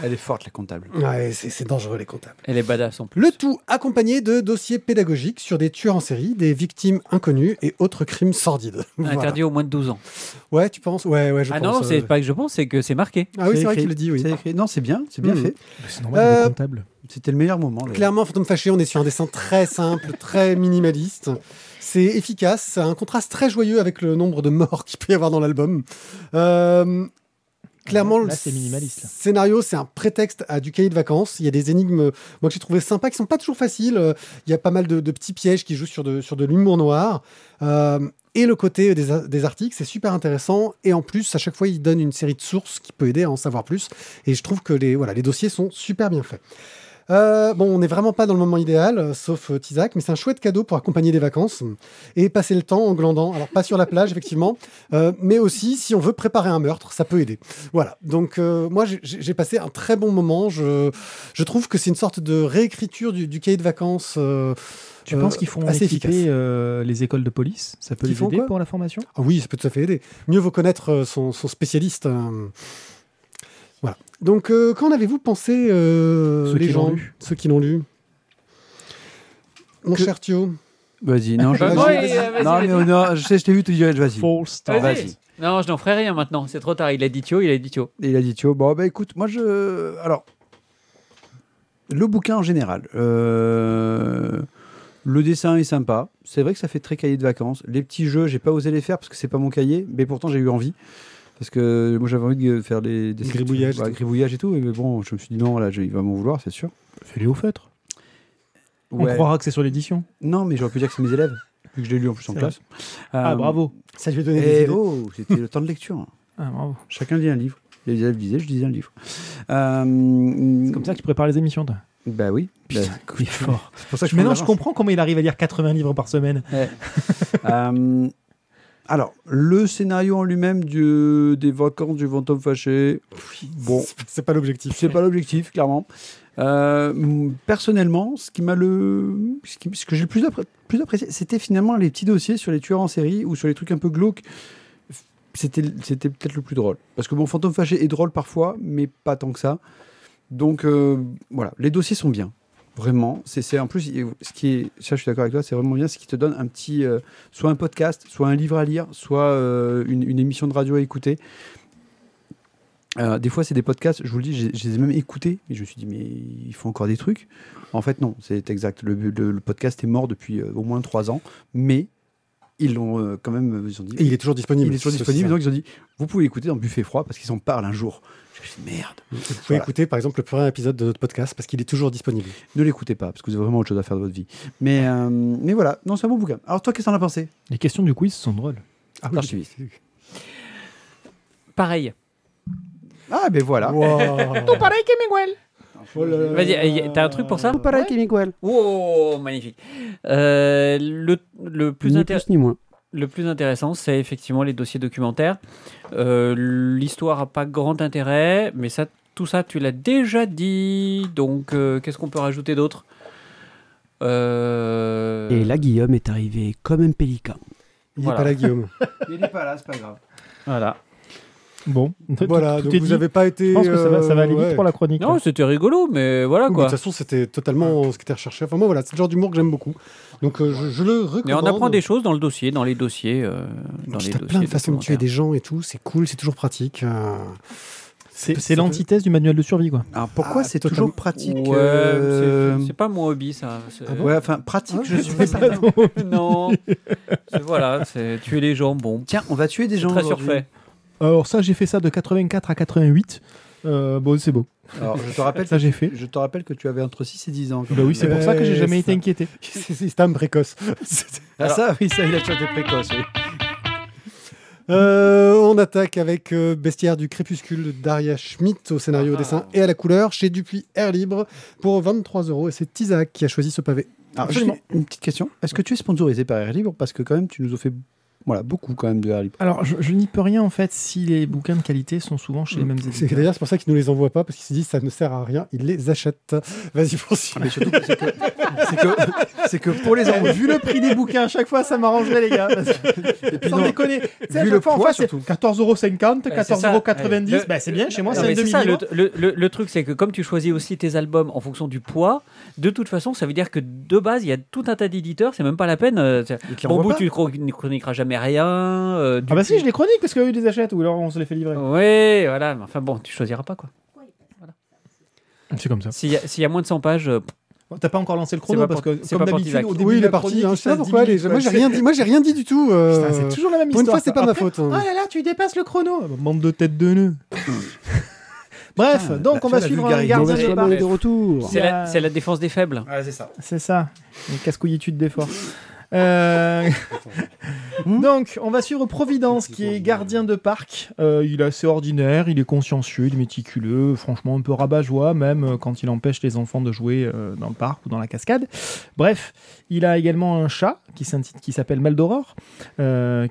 Elle est forte, la comptable. Ouais, c'est dangereux les comptables. Elle est badass en plus. Le tout accompagné de dossiers pédagogiques sur des tueurs en série, des victimes inconnues et autres crimes sordides. Voilà. Interdit au moins de 12 ans. Ouais, tu penses? Ouais, ouais, je ah pense. non, c'est euh, pas que je pense, c'est que c'est marqué. Ah oui, c'est vrai qu'il le dit, oui. C'est écrit. Non, c'est bien, c'est bien Mhm. fait. C'est normal, il Euh, est comptable. C'était le meilleur moment. là. Clairement, Fantôme Fâché, on est sur un dessin très simple, très minimaliste. C'est efficace, c'est un contraste très joyeux avec le nombre de morts qu'il peut y avoir dans l'album. Euh, clairement, Là, le c'est minimaliste, là. scénario, c'est un prétexte à du cahier de vacances. Il y a des énigmes, moi, que j'ai trouvé sympas, qui sont pas toujours faciles. Euh, Il y a pas mal de, de petits pièges qui jouent sur de, sur de l'humour noir. Euh, et le côté des, des articles, c'est super intéressant. Et en plus, à chaque fois, il donne une série de sources qui peut aider à en savoir plus. Et je trouve que les, voilà, les dossiers sont super bien faits. Euh, bon, on n'est vraiment pas dans le moment idéal, euh, sauf euh, Tizak, mais c'est un chouette cadeau pour accompagner des vacances et passer le temps en glandant. Alors, pas sur la plage, effectivement, euh, mais aussi si on veut préparer un meurtre, ça peut aider. Voilà. Donc, moi, j'ai- passé un très bon moment. Je, je trouve que c'est une sorte de réécriture du, du cahier de vacances. Tu euh, penses qu'ils font assez équiper euh, les écoles de police? Ça peut les aider pour la formation? Ah oui, ça peut tout à fait aider. Mieux vaut connaître son, son spécialiste. euh. Donc, euh, qu'en avez-vous pensé, euh, Ceux les qui l'ont gens, lu. ceux qui l'ont lu? Mon Que- cher Thio Vas-y, non, je... Vas-y. euh, vas-y, non, mais non, je sais, je t'ai vu te dire, vas-y. Star. Vas-y. Non, je n'en ferai rien maintenant. C'est trop tard. Il a dit Thio, il a dit Thio. Il a dit Thio, bon, bah écoute, moi je. Alors, le bouquin en général, euh, le dessin est sympa. C'est vrai que ça fait très cahier de vacances. Les petits jeux, j'ai pas osé les faire parce que c'est pas mon cahier, mais pourtant j'ai eu envie. Parce que moi j'avais envie de faire des, des Gribouillage et Ouais, tout. gribouillage et tout. Mais bon, je me suis dit non, là, je- il va m'en vouloir, c'est sûr. Fais-les au feutre. On Ouais. croira que c'est sur l'édition. Non, mais j'aurais pu dire que c'est mes élèves, vu que je l'ai lu en plus en classe. Ah, Euh, bravo. Ça lui a donné des Et idées. oh, c'était le temps de lecture. Ah, bravo. Chacun lit un livre. Les élèves lisaient, je lisais un livre. Euh, C'est comme ça que tu prépares les émissions, toi. Bah oui. Bah, Il est fort. c'est pour ça que je Maintenant, je comprends comment il arrive à lire 80 livres par semaine. Euh, alors, le scénario en lui-même du- des vacances du fantôme fâché, bon, C'est- pas l'objectif. c'est pas l'objectif, clairement. Euh, personnellement, ce qui m'a le, ce, qui- ce que j'ai le plus, appré- plus apprécié, c'était finalement les petits dossiers sur les tueurs en série ou sur les trucs un peu glauques. C'était, c'était peut-être le plus drôle. Parce que mon fantôme fâché est drôle parfois, mais pas tant que ça. Donc euh, voilà, les dossiers sont bien. Vraiment, c'est en plus ce qui est, ça je suis d'accord avec toi, c'est vraiment bien, ce qui te donne un petit, euh, soit un podcast, soit un livre à lire, soit euh, une, une émission de radio à écouter. Euh, des fois, c'est des podcasts, je vous le dis, je, je les ai même écoutés, et je me suis dit, mais il faut encore des trucs. En fait, non, c'est exact. Le, le- le podcast est mort depuis au moins trois ans, mais ils l'ont quand même, ils ont dit, Et il est toujours disponible. il est toujours disponible, donc ils ont dit, vous pouvez écouter dans Buffet Froid parce qu'ils en parlent un jour. Je me suis dit, merde, Vous pouvez Voilà. écouter par exemple le premier épisode de notre podcast parce qu'il est toujours disponible. ne l'écoutez pas parce que vous avez vraiment autre chose à faire de votre vie. Mais, euh, mais voilà, non, c'est un bon bouquin. Alors, toi, qu'est-ce que t'en as pensé? Les questions du quiz sont drôles. Ah L'archiviste. Pareil. Ah, ben voilà. Wow. pareil que Miguel. Oh. Vas-y, y- t'as un truc pour ça? Pareil Miguel. Oh, magnifique. Euh, le, le, plus Ni intér- plus ni moins. Le plus intéressant, c'est effectivement les dossiers documentaires. Euh, L'histoire a pas grand intérêt, mais ça, tout ça, tu l'as déjà dit. Donc, euh, qu'est-ce qu'on peut rajouter d'autre? Euh, Et là, Guillaume est arrivé comme un pélican. Il n'est Voilà. pas là, Guillaume. Il n'est pas là, c'est pas grave. Voilà. Bon, voilà, donc vous n'avez pas été. Je pense que ça va, ça va aller euh, vite ouais. pour la chronique. Non, c'était rigolo, mais voilà Oui, mais quoi. De toute façon, c'était totalement ce qui était recherché. Enfin, moi, voilà, c'est le genre d'humour que j'aime beaucoup. Donc, euh, je, je le recommande. Mais on apprend des choses dans le dossier, dans les dossiers. euh, dans les dossiers plein de façons de tuer des gens et tout. C'est cool, c'est toujours pratique. euh, C'est l'antithèse du manuel de survie, quoi. Alors, pourquoi Ah, c'est totalement. toujours pratique Ouais, euh, c'est- pas mon hobby ça. C'est- Ah bon Ouais, enfin, pratique, Ah, je suis pas certain. non. Voilà, c'est tuer les gens, bon. Tiens, on va tuer des gens. très surfait. Alors ça, j'ai fait ça de 84 à 88. Euh, bon, c'est beau. Alors, je te rappelle, Ça, j'ai fait. je te rappelle que tu avais entre 6 et 10 ans. Bah oui, c'est pour ça que j'ai jamais été inquiété. C'est un précoce. Ah, ça, oui, ça, il a toujours été précoce, oui. Euh, on attaque avec euh, Bestiaire du Crépuscule de Daria Schmidt au scénario, au Ah. dessin et à la couleur chez Dupuis Air Libre pour 23 euros. Et c'est Isaac qui a choisi ce pavé. Alors, une petite question. Est-ce que tu es sponsorisé par Air Libre? Parce que, quand même, tu nous as fait Voilà, beaucoup quand même de Harry Potter. Alors, je, je n'y peux rien en fait si les bouquins de qualité sont souvent chez les mêmes C'est éditeurs. d'ailleurs c'est pour ça qu'ils nous les envoient pas parce qu'ils se disent ça ne sert à rien, ils les achètent. Vas-y poursuis. Mais surtout, c'est que, c'est que, c'est que pour les enfants, Vu le prix des bouquins, à chaque fois ça m'arrangerait les gars. Parce que, sans non, déconner. Vu chaque le fois, en poids, face, c'est surtout. 14,50€, Ouais, c'est ça. 14,90€. Ouais. Bah, c'est bien, chez moi c'est un c'est ça, demi le, le- le- le truc, c'est que comme tu choisis aussi tes albums en fonction du poids, de toute façon, ça veut dire que de base, il y a tout un tas d'éditeurs, c'est même pas la peine. euh, c'est- et Bon, bout, tu ne chroniqueras jamais rien. euh, du Ah bah si, je les chronique parce qu'eux ils les achètent ou alors on se les fait livrer. Ouais, voilà. mais Enfin bon, tu choisiras pas quoi. C'est comme ça. S'il y, a- y a moins de 100 pages, euh, T'as pas encore lancé le chrono parce que c'est comme pas pour d'habitude au début Oui, il est parti. hein, je sais pas pourquoi. 10 les- minutes, Moi j'ai rien dit. Moi j'ai rien dit du tout. euh, c'est toujours la même Pour une histoire. fois, c'est pas ma faute. hein. Oh là là, tu dépasses le chrono. Bande de têtes de nœuds. Bref, Ah, donc on va suivre un gardien de retour. c'est y a- la, défense des faibles. Ouais, c'est ça. C'est ça, une casse-couillitude d'effort. Euh, Donc, on va suivre Providence, qui est gardien de parc. Euh, il est assez ordinaire, il est consciencieux, il est méticuleux, franchement un peu rabat-joie, même euh, quand il empêche les enfants de jouer dans le parc ou dans la cascade. Bref, il a également un chat qui s'appelle Maldoror,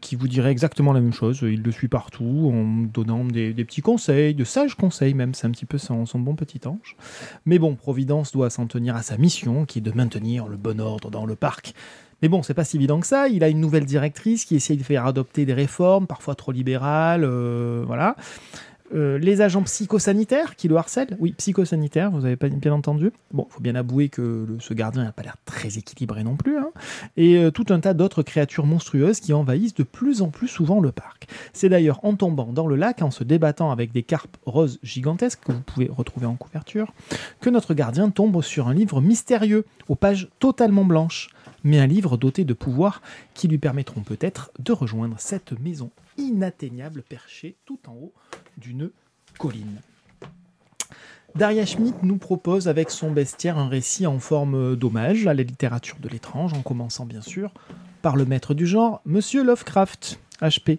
qui vous dirait exactement la même chose. Il le suit partout en donnant des, petits conseils, de sages conseils même. C'est un petit peu son bon petit ange. Mais bon, Providence doit s'en tenir à sa mission, qui est de maintenir le bon ordre dans le parc. Mais bon, c'est pas si évident que ça. Il a une nouvelle directrice qui essaye de faire adopter des réformes, parfois trop libérales, euh, voilà. Euh, les agents psychosanitaires qui le harcèlent. Oui, psychosanitaires, vous avez bien entendu. Bon, faut bien avouer que ce gardien n'a pas l'air très équilibré non plus. hein. Et euh, tout un tas d'autres créatures monstrueuses qui envahissent de plus en plus souvent le parc. C'est d'ailleurs en tombant dans le lac, en se débattant avec des carpes roses gigantesques que vous pouvez retrouver en couverture, que notre gardien tombe sur un livre mystérieux, aux pages totalement blanches, mais un livre doté de pouvoirs qui lui permettront peut-être de rejoindre cette maison inatteignable perchée tout en haut d'une colline. Daria Schmidt nous propose avec son bestiaire un récit en forme d'hommage à la littérature de l'étrange, en commençant bien sûr par le maître du genre, Monsieur Lovecraft, HP.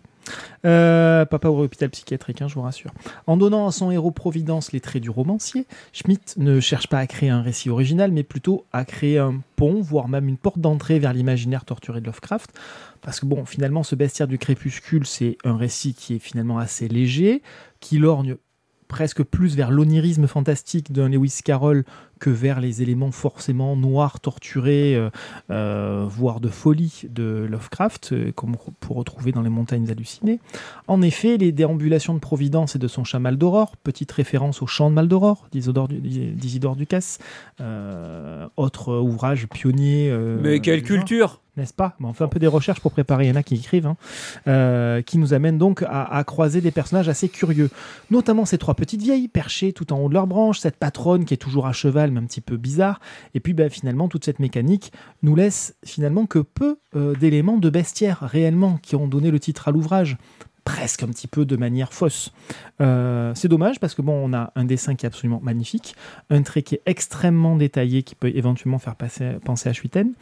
Euh, papa au hôpital psychiatrique, hein, je vous rassure. En donnant à son héros Providence les traits du romancier, Schmidt ne cherche pas à créer un récit original, mais plutôt à créer un pont, voire même une porte d'entrée vers l'imaginaire torturé de Lovecraft. Parce que bon, finalement, ce bestiaire du crépuscule, c'est un récit qui est finalement assez léger, qui lorgne presque plus vers l'onirisme fantastique d'un Lewis Carroll que vers les éléments forcément noirs, torturés, euh, euh, voire de folie de Lovecraft, euh, comme peut retrouver dans les montagnes hallucinées. En effet, les déambulations de Providence et de son chat Maldoror, petite référence au chant de Maldoror d'Isidore, Du- d'Isidore Ducasse, euh, autre ouvrage pionnier. euh, Mais quelle culture n'est-ce pas? Bon, On fait un peu des recherches pour préparer, il y en a qui écrivent, hein, euh, qui nous amènent donc à, à croiser des personnages assez curieux. Notamment ces trois petites vieilles perchées tout en haut de leurs branches, cette patronne qui est toujours à cheval un petit peu bizarre, et puis ben, finalement toute cette mécanique nous laisse finalement que peu euh, d'éléments de bestiaire réellement qui ont donné le titre à l'ouvrage presque un petit peu de manière fausse. Euh, c'est dommage parce que bon, on a un dessin qui est absolument magnifique, un trait qui est extrêmement détaillé qui peut éventuellement faire penser à Schuiten.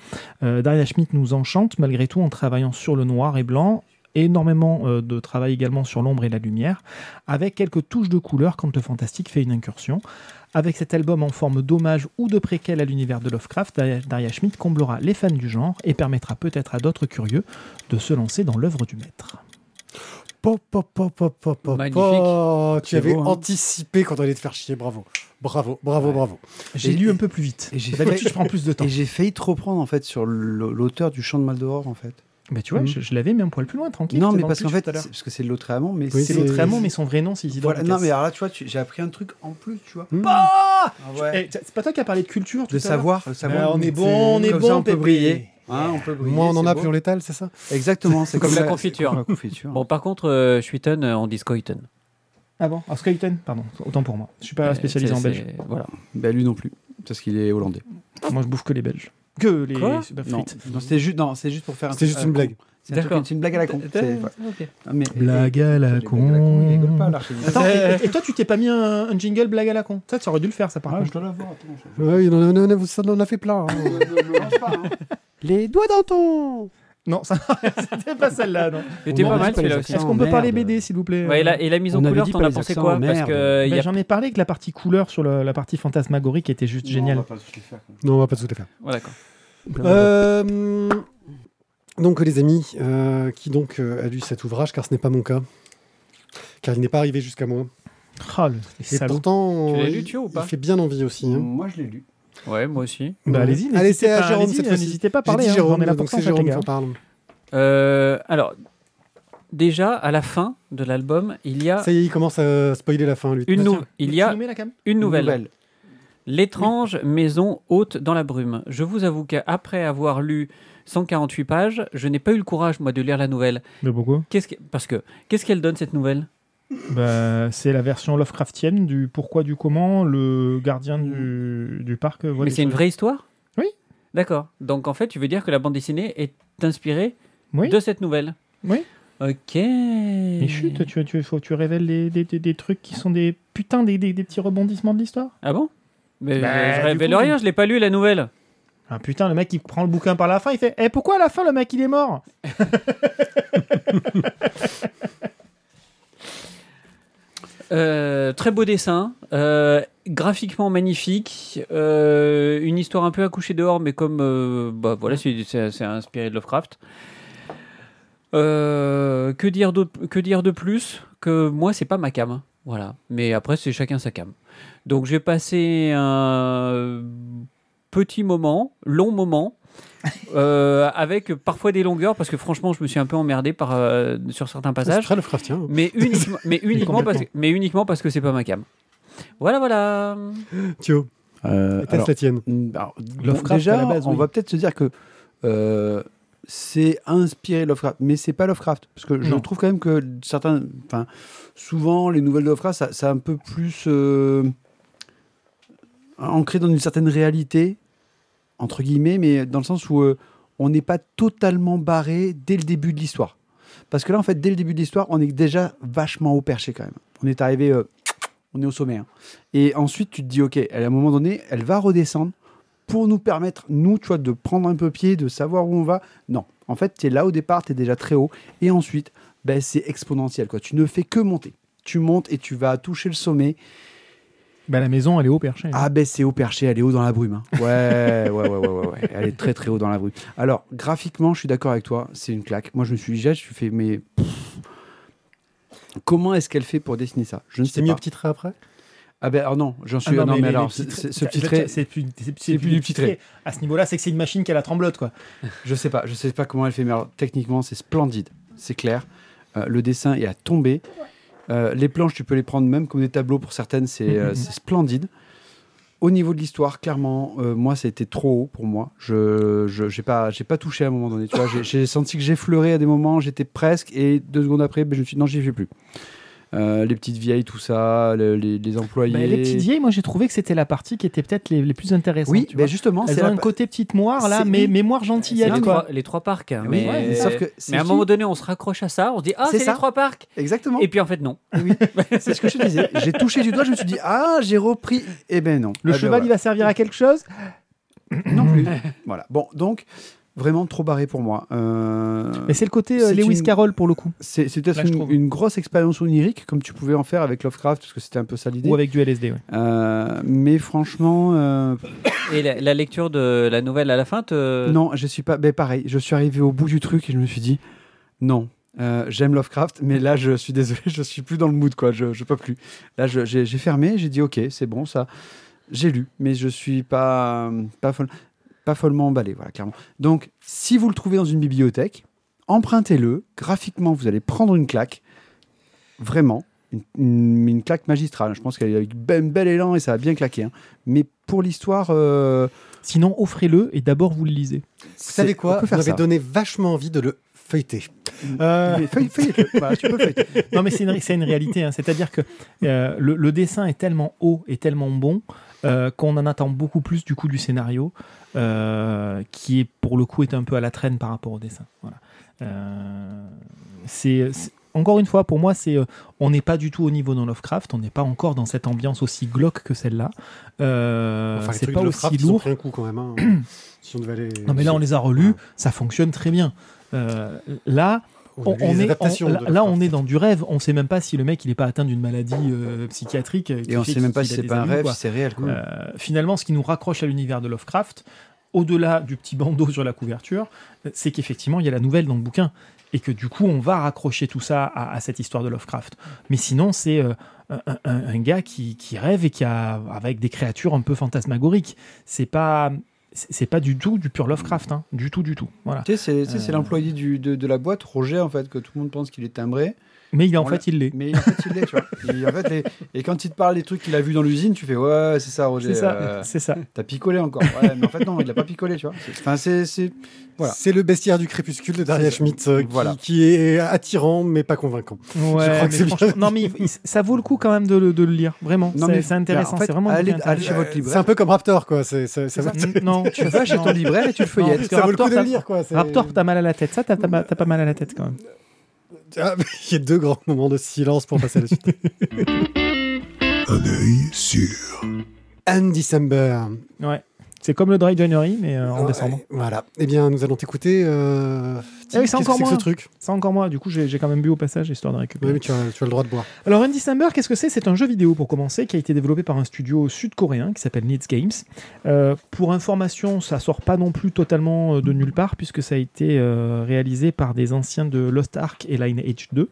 Euh, Daria Schmidt nous enchante malgré tout en travaillant sur le noir et blanc, énormément euh, de travail également sur l'ombre et la lumière, avec quelques touches de couleur quand le fantastique fait une incursion. Avec cet album en forme d'hommage ou de préquel à l'univers de Lovecraft, Daria, Schmidt comblera les fans du genre et permettra peut-être à d'autres curieux de se lancer dans l'œuvre du maître. Pop, pop, pop, pop, pop, pop, Magnifique. pop. Tu avais beau, hein. anticipé quand on allait te faire chier. Bravo. Bravo, bravo, bravo. J'ai Et- lu un peu plus vite. et j'ai fait- je prends plus de temps. Et j'ai failli te reprendre en fait sur l'auteur du chant de Maldoror en fait. Mais tu vois, Mhm. je, je l'avais mis un poil plus loin, tranquille. non mais parce le qu'en fait parce que c'est l'autre amant mais Oui, c'est l'autre amant, mais son vrai nom, c'est Isidore Voilà, non mais alors là tu vois j'ai appris un truc en plus tu vois. Hmm. Ah ouais. Eh, c'est pas toi qui as parlé de culture de savoir, de savoir Ah, on est bon, on est comme bon, ça, on peut Pépé. briller. Hein, on peut briller. Moins on en c'est a, plus on l'étale, c'est ça Exactement, c'est Comme comme la confiture. c'est comme la confiture. Bon, par contre, euh, Schuiten, euh, on dit Skoiten. Ah bon Alors Skyton, pardon, autant pour moi. Je suis pas spécialisé en belge. Voilà. Bah, lui non plus, parce qu'il est hollandais. Moi, je bouffe que les belges. Que les Quoi bah, Non, frites. non, c'était juste, non, c'est juste pour faire. un C'était truc juste une la blague. C'est un c'est une blague à la con. c'est-. Ah, mais- Blague à la con, il pas. Attends, et, et toi, tu t'es pas mis un, un jingle blague à la con? Ça, tu aurais dû le faire, ça, par Ah, contre. je dois l'avoir, Ouais, il en a, on a- ça en a fait plein. hein. hein. Les doigts dans ton Non, ça, c'était pas celle-là, non. C'était pas mal les celui-là aussi. Est-ce qu'on peut parler BD, s'il vous plaît Ouais, et, la, et la mise en couleur, t'en as les pensé quoi Parce que il Ben, y a- J'en ai parlé que la partie couleur sur le- la partie fantasmagorique était juste Non, géniale. on va pas se le faire, quoi. Non, on va pas tout à faire. Ouais, d'accord. Euh, Donc, les amis, euh, qui donc euh, a lu cet ouvrage, car ce n'est pas mon cas, car il n'est pas arrivé jusqu'à moi. Oh, le les Et pourtant, Tu l'as il- lu, Thio, ou pas Il fait bien envie aussi. hein. Moi, je l'ai lu. Ouais, moi aussi. Bah, Ouais. allez-y, Allez, c'est à pas, Jérôme allez-y, cette fois-ci. N'hésitez pas à parler. dit hein, Jérôme, on est là pour donc ça, c'est en fait, les Jérôme qui gars. en parle. Euh, alors, déjà, à la fin de l'album, il y a Ça y est, il commence à spoiler la fin, lui. une, nou- il y a une nouvelle. L'étrange maison haute dans la brume. Je vous avoue qu'après avoir lu 148 pages, je n'ai pas eu le courage, moi, de lire la nouvelle. Mais pourquoi? Qu'est-ce que- Parce que, qu'est-ce qu'elle donne, cette nouvelle? Bah, c'est la version Lovecraftienne du pourquoi, du comment, le gardien du, du parc. voit Mais c'est une vraie histoire? Oui. D'accord. Donc, en fait, tu veux dire que la bande dessinée est inspirée Oui. de cette nouvelle? Oui. Ok. Mais chut, tu, tu, faut tu révèles les- des, des- des trucs qui sont des putain des, des, des petits rebondissements de l'histoire. Ah bon? Mais Bah, je révèle coup, rien, je l'ai pas lu, la nouvelle. Ah putain, le mec il prend le bouquin par la fin, il fait Eh pourquoi à la fin le mec il est mort? Euh, très beau dessin, euh, graphiquement magnifique, euh, une histoire un peu à coucher dehors, mais comme bah, voilà, c'est- inspiré de Lovecraft. Que dire de que dire de plus que moi c'est pas ma cam, voilà. Mais après c'est chacun sa cam. Donc j'ai passé un petit moment, long moment. euh, avec parfois des longueurs parce que franchement je me suis un peu emmerdé par, euh, sur certains passages très Lovecraftien. mais uniquement, mais uniquement, parce, Complètement. mais uniquement parce que c'est pas ma cam. Voilà, voilà. Thio, Euh, alors, la tienne Mm, alors, bon, Lovecraft, déjà, à la base, on oui. va peut-être se dire que euh, c'est inspiré Lovecraft, mais c'est pas Lovecraft, parce que je Non. trouve quand même que certains, enfin, souvent les nouvelles de Lovecraft, ça, ça a un peu plus euh, ancré dans une certaine réalité entre guillemets, mais dans le sens où euh, on n'est pas totalement barré dès le début de l'histoire. Parce que là, en fait, dès le début de l'histoire, on est déjà vachement haut perché quand même. On est arrivé, euh, on est au sommet. hein. Et ensuite, tu te dis, ok, à un moment donné, elle va redescendre pour nous permettre, nous, tu vois, de prendre un peu pied, de savoir où on va. Non, en fait, tu es là au départ, tu es déjà très haut. Et ensuite, ben, c'est exponentiel. Quoi. Tu ne fais que monter. Tu montes et tu vas toucher le sommet. Bah la maison elle est haut perché. Ah ben c'est haut perché, elle est haut dans la brume. hein. Ouais, ouais, ouais, ouais, ouais, ouais. Elle est très très haut dans la brume. Alors, graphiquement, je suis d'accord avec toi, c'est une claque. Moi, je me suis dit, je suis fait, mais... Comment est-ce qu'elle fait pour dessiner ça? Je ne sais mis pas. au petit trait après? Ah ben alors non, j'en Ah suis... non, mais, alors, ce petit trait, c'est plus, c'est- c'est plus du petit trait. À ce niveau-là, c'est que c'est une machine qui a la tremblote quoi. je sais pas, je sais pas comment elle fait, mais alors, techniquement, c'est splendide, c'est clair. Euh, le dessin est à tomber. Euh, les planches, tu peux les prendre même comme des tableaux pour certaines, c'est euh, Mhm. splendide. Au niveau de l'histoire, clairement, euh, moi, ça a été trop haut pour moi. Je je- j'ai pas, pas touché à un moment donné. J'ai senti que j'effleurais à des moments, j'étais presque, et deux secondes après, ben, je me suis dit, non, j'y vais plus. Euh, les petites vieilles, tout ça, le- les, les employés. Bah, les petites vieilles, moi j'ai trouvé que c'était la partie qui était peut-être les, les plus intéressantes. Oui, tu ben vois. justement, Elles c'est un côté petite moire là, mais oui. mémoire C'est gentillette les, trois, les trois parcs. hein, Oui, mais ouais, sauf que mais à un moment donné, on se raccroche à ça, on se dit Ah, C'est les trois parcs Exactement. Et puis en fait, non. Oui, c'est ce que je te disais. J'ai touché du doigt, je me suis dit, ah, j'ai repris. Eh ben non. Le Ah ben cheval, il va servir à quelque chose? Non plus. voilà. Bon, donc, vraiment trop barré pour moi. Euh, Mais c'est le côté euh, Lewis une- Carroll pour le coup, c'est peut-être une, trouve. une grosse expérience onirique, comme tu pouvais en faire avec Lovecraft, parce que c'était un peu ça l'idée. ou avec du LSD. ouais. Euh, mais franchement, euh, Et la, la lecture de la nouvelle à la fin te. non, je suis pas. Ben pareil, je suis arrivé au bout du truc et je me suis dit, non. euh, J'aime Lovecraft, mais là je suis désolé, je suis plus dans le mood quoi, je, je peux plus. Là je- j'ai j'ai fermé, j'ai dit ok, c'est bon ça, j'ai lu, mais je suis pas pas, folle- pas follement emballé, voilà clairement. Donc si vous le trouvez dans une bibliothèque, empruntez-le. Graphiquement, vous allez prendre une claque, vraiment une, une- une claque magistrale. Je pense qu'elle est avec un bel élan et ça va bien claquer. hein. Mais pour l'histoire, euh, Sinon, offrez-le et d'abord vous le lisez. Vous savez quoi Vous m'avez donné vachement envie de le feuilleter. Euh, Mais feuille- feuille-le. Voilà, tu peux le feuilleter. Non, mais c'est une, c'est une réalité. hein. C'est-à-dire que euh, le, le dessin est tellement haut et tellement bon euh, qu'on en attend beaucoup plus du coup du scénario, euh, qui est pour le coup est un peu à la traîne par rapport au dessin. Voilà. Euh, c'est encore une fois pour moi c'est on n'est pas du tout au niveau dans Lovecraft, on n'est pas encore dans cette ambiance aussi glauque que celle-là. Enfin, c'est pas de aussi lourd. un coup quand même. hein. si on devait aller. Non mais là on les a relus, ça fonctionne très bien. Là, On, est, on- là, on est dans du rêve. On sait même pas si le mec il est pas atteint d'une maladie euh, psychiatrique. euh, Et on fait sait même pas si c'est pas un rêve, quoi. si c'est réel. Quoi. Euh, finalement, ce qui nous raccroche à l'univers de Lovecraft, au-delà du petit bandeau sur la couverture, c'est qu'effectivement, il y a la nouvelle dans le bouquin. Et que du coup, on va raccrocher tout ça à, à cette histoire de Lovecraft. Mais sinon, c'est euh, un, un- un gars qui, qui rêve et qui a avec des créatures un peu fantasmagoriques. C'est pas c'est pas du tout du pur Lovecraft, hein. du tout, du tout. Voilà. Tu sais, c'est Euh. l'employé de, de la boîte, Roger, en fait, que tout le monde pense qu'il est timbré. Mais il, en fait, il l'est. Mais en fait, il l'est, tu vois. Et, en fait, les- et quand il te parle des trucs qu'il a vus dans l'usine, tu fais Ouais, c'est ça, Roger. C'est ça, euh, c'est ça. T'as picolé encore. Ouais, mais en fait, non, il a pas picolé, tu vois. C'est- Enfin, c'est. c'est- Voilà. C'est le bestiaire du crépuscule de Daria. Schmidt euh, qui, Voilà. qui est attirant mais pas convaincant. Ouais, crois que c'est Non, mais il- il- ça vaut le coup quand même de, le- de le lire, vraiment. Non, C'est- mais- c'est intéressant, en fait, c'est vraiment. allez- allez chez votre libraire. C'est un peu comme Raptor, quoi. C'est, ça, va-. Non, tu vas chez ton libraire et tu le feuillettes. ça vaut le coup Raptor, de le lire, quoi. Raptor, t'as mal à la tête. Ça, t'as pas mal à la tête quand même. Ah, Il y a deux grands moments de silence pour passer à la suite. Un œil sur. Anne December. Ouais. C'est comme le Dry January, mais euh, en Ouais, décembre. Voilà. Eh bien, nous allons t'écouter. Euh... Eh oui, c'est encore que moi. ce C'est encore moi. Du coup, j'ai quand même bu au passage, histoire de récupérer. Oui, mais tu as, tu as le droit de boire. Alors, Andy Samber, qu'est-ce que c'est? C'est un jeu vidéo pour commencer qui a été développé par un studio sud-coréen qui s'appelle Needs Games. Euh, pour information, ça sort pas non plus totalement euh, de nulle part puisque ça a été euh, réalisé par des anciens de Lost Ark et Lineage 2.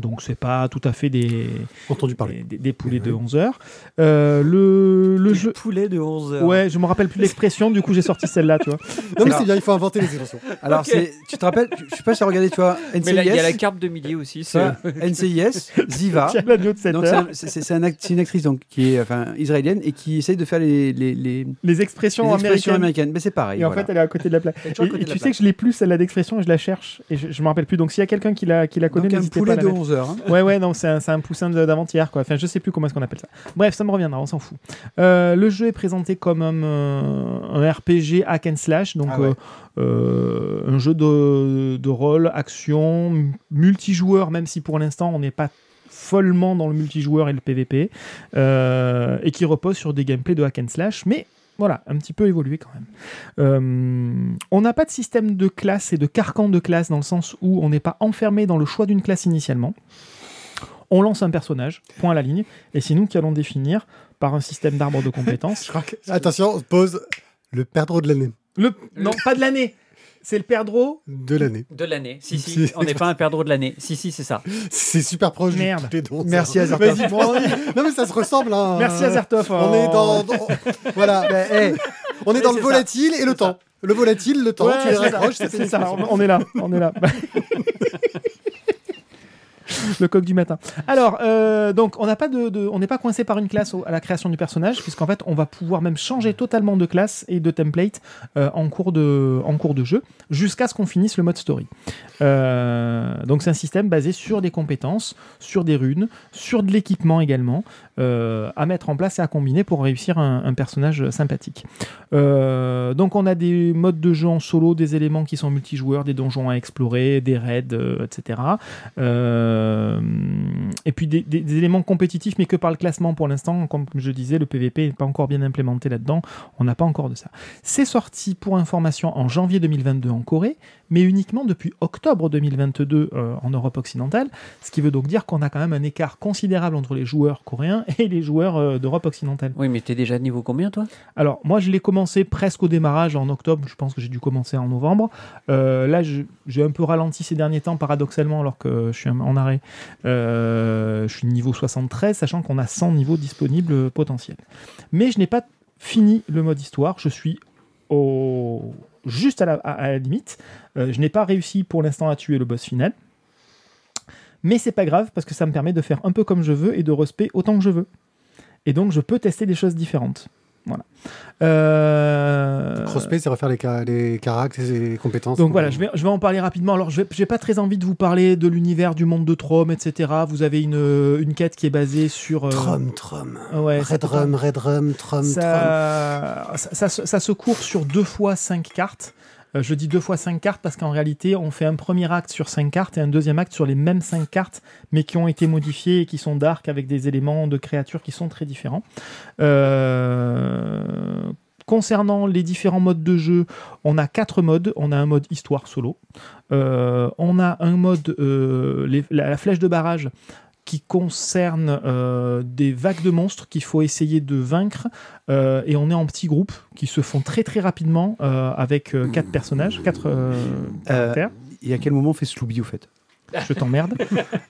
Donc, c'est pas tout à fait des, Entendu parler. des, des poulets de 11 heures. Euh, le, le jeu. Poulet de 11 heures. Ouais, je me rappelle plus l'expression, du coup j'ai sorti celle-là, tu vois. Non, mais Alors- c'est bien, il faut inventer les expressions. Alors, Ok. c'est, tu te rappelles, je sais pas si tu as regardé, tu vois, Mais là, il y a la NCIS, carte de midi aussi. ça, NCIS, Ziva. Tiens, l'agneau de 7 Donc, c'est, un- act- une actrice donc, qui est enfin, israélienne et qui essaye de faire les, les, les, Les expressions, les expressions américaines. américaines. Mais c'est pareil. Et en voilà. fait, elle est à côté de la plaque. Et, et la tu sais plaque. que je l'ai plus celle-là d'expression et je la cherche. Et je, je me rappelle plus. Donc s'il y a quelqu'un qui la, qui la connaît, n'hésitez pas à poulet la mettre. 11 heures. hein. Ouais, ouais, non, c'est un, poussin d'avant-hier, quoi. Enfin, je sais plus comment est-ce qu'on appelle ça. Bref, ça me reviendra, on s'en fout. Euh, le jeu est présenté comme un, euh, un RPG hack and slash, donc Ah ouais. euh, un jeu de, de rôle, action, multijoueur, même si pour l'instant on n'est pas follement dans le multijoueur et le PVP, euh, et qui repose sur des gameplays de hack and slash, mais voilà, un petit peu évolué quand même. Euh, on n'a pas de système de classe et de carcan de classe dans le sens où on n'est pas enfermé dans le choix d'une classe initialement. On lance un personnage, point à la ligne, et c'est nous qui allons définir par un système d'arbre de compétences. Je crois que- Attention, pause. Le perdreau de l'année. Le... Non, pas de l'année C'est le perdreau De l'année. De l'année. Si, si, Si. on n'est pas un perdreau de l'année. Si, si, c'est ça. C'est super proche Merde. de 11 Merci, heures. Azertov. Vas-y, bon, non, mais ça se ressemble. Hein. Merci Azertov. On est dans. dans- voilà. Ben, hey, On est dans le ça. volatile et le temps. Le volatile, le temps, Ouais, tu les c'est ça, raccroches, ça c'est ça, on est là, on est là. Le coq du matin. Alors, euh, donc, on de, n'est pas coincé par une classe à la création du personnage, puisqu'en fait, on va pouvoir même changer totalement de classe et de template euh, en cours de, en cours de jeu, jusqu'à ce qu'on finisse le mode story. Euh, donc, c'est un système basé sur des compétences, sur des runes, sur de l'équipement également, euh, à mettre en place et à combiner pour réussir un, personnage sympathique. Euh, donc on a des modes de jeu en solo, des éléments qui sont multijoueurs, des donjons à explorer, des raids, euh, etc. Et puis des- des éléments compétitifs, mais que par le classement pour l'instant. Comme je disais, le PVP n'est pas encore bien implémenté là-dedans. On n'a pas encore de ça. C'est sorti pour information en janvier 2022 en Corée, mais uniquement depuis octobre 2022 euh, en Europe occidentale. Ce qui veut donc dire qu'on a quand même un écart considérable entre les joueurs coréens et les joueurs euh, d'Europe occidentale. Oui, mais t'es déjà niveau combien, toi? Alors, moi, je l'ai commencé presque au démarrage en octobre. Je pense que j'ai dû commencer en novembre. Euh, là, j'ai un peu ralenti ces derniers temps, paradoxalement, alors que je suis en arrêt. Je suis niveau 73, sachant qu'on a 100 niveaux disponibles potentiels. Mais je n'ai pas fini le mode histoire. Je suis au... juste à la, limite. Euh, je n'ai pas réussi pour l'instant à tuer le boss final. Mais c'est pas grave parce que ça me permet de faire un peu comme je veux et de respect autant que je veux. Et donc je peux tester des choses différentes. Voilà. Euh, Crossplay, c'est refaire les, ca- les caractères et les compétences. donc voilà, je vais, je vais en parler rapidement. Alors, je n'ai pas très envie de vous parler de l'univers du monde de Trom, etc. Vous avez une, une quête qui est basée sur. euh, Trom, Trom. ouais, Red Rum, Red Rum, Trom, Trom. ça, ça, ça se- ça se court sur deux fois cinq cartes. Euh, je dis deux fois cinq cartes parce qu'en réalité, on fait un premier acte sur cinq cartes et un deuxième acte sur les mêmes cinq cartes, mais qui ont été modifiées et qui sont dark avec des éléments de créatures qui sont très différents. Euh, Concernant les différents modes de jeu, on a quatre modes. On a un mode histoire solo. Euh, on a un mode, la flèche de barrage qui concerne euh, des vagues de monstres qu'il faut essayer de vaincre. euh, et on est en petits groupes qui se font très très rapidement euh, avec euh, quatre personnages, quatre euh, caractères. Et à quel moment on fait Slooby au fait? Je t'emmerde.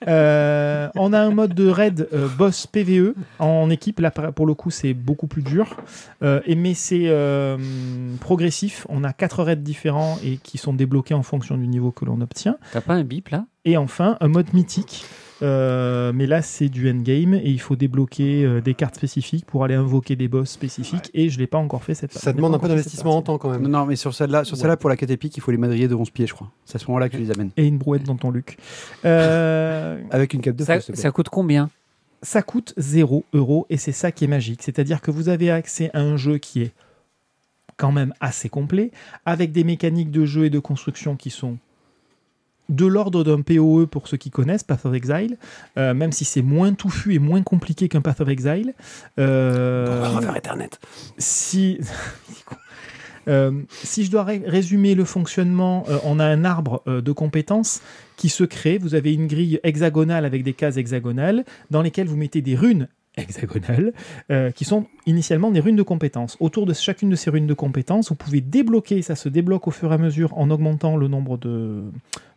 Euh, on a un mode de raid euh, boss PVE en équipe. Là, pour le coup, c'est beaucoup plus dur. Euh, et mais c'est euh, progressif. On a quatre raids différents et qui sont débloqués en fonction du niveau que l'on obtient. T'as pas un bip là? Et enfin, un mode mythique. Euh, mais là, c'est du endgame et il faut débloquer euh, des cartes spécifiques pour aller invoquer des boss spécifiques. Et je l'ai pas encore fait cette Ça demande un peu d'investissement en temps quand même. Non, mais sur celle-là, sur celle-là pour la quête épique, il faut les madriers de 11 pieds, je crois. C'est à ce moment-là que tu les amènes. Et une brouette dans ton Luc. Euh, Avec une cape de ça, ça coûte combien? ça coûte 0 euros et c'est ça qui est magique. C'est-à-dire que vous avez accès à un jeu qui est quand même assez complet, avec des mécaniques de jeu et de construction qui sont de l'ordre d'un PoE pour ceux qui connaissent Path of Exile, euh, même si c'est moins touffu et moins compliqué qu'un Path of Exile. Euh, On va refaire si, Euh, si je dois ré- résumer le fonctionnement, euh, on a un arbre euh, de compétences qui se crée. Vous avez une grille hexagonale avec des cases hexagonales dans lesquelles vous mettez des runes hexagonales euh, qui sont initialement des runes de compétences. Autour de chacune de ces runes de compétences, vous pouvez débloquer, ça se débloque au fur et à mesure en augmentant le nombre de,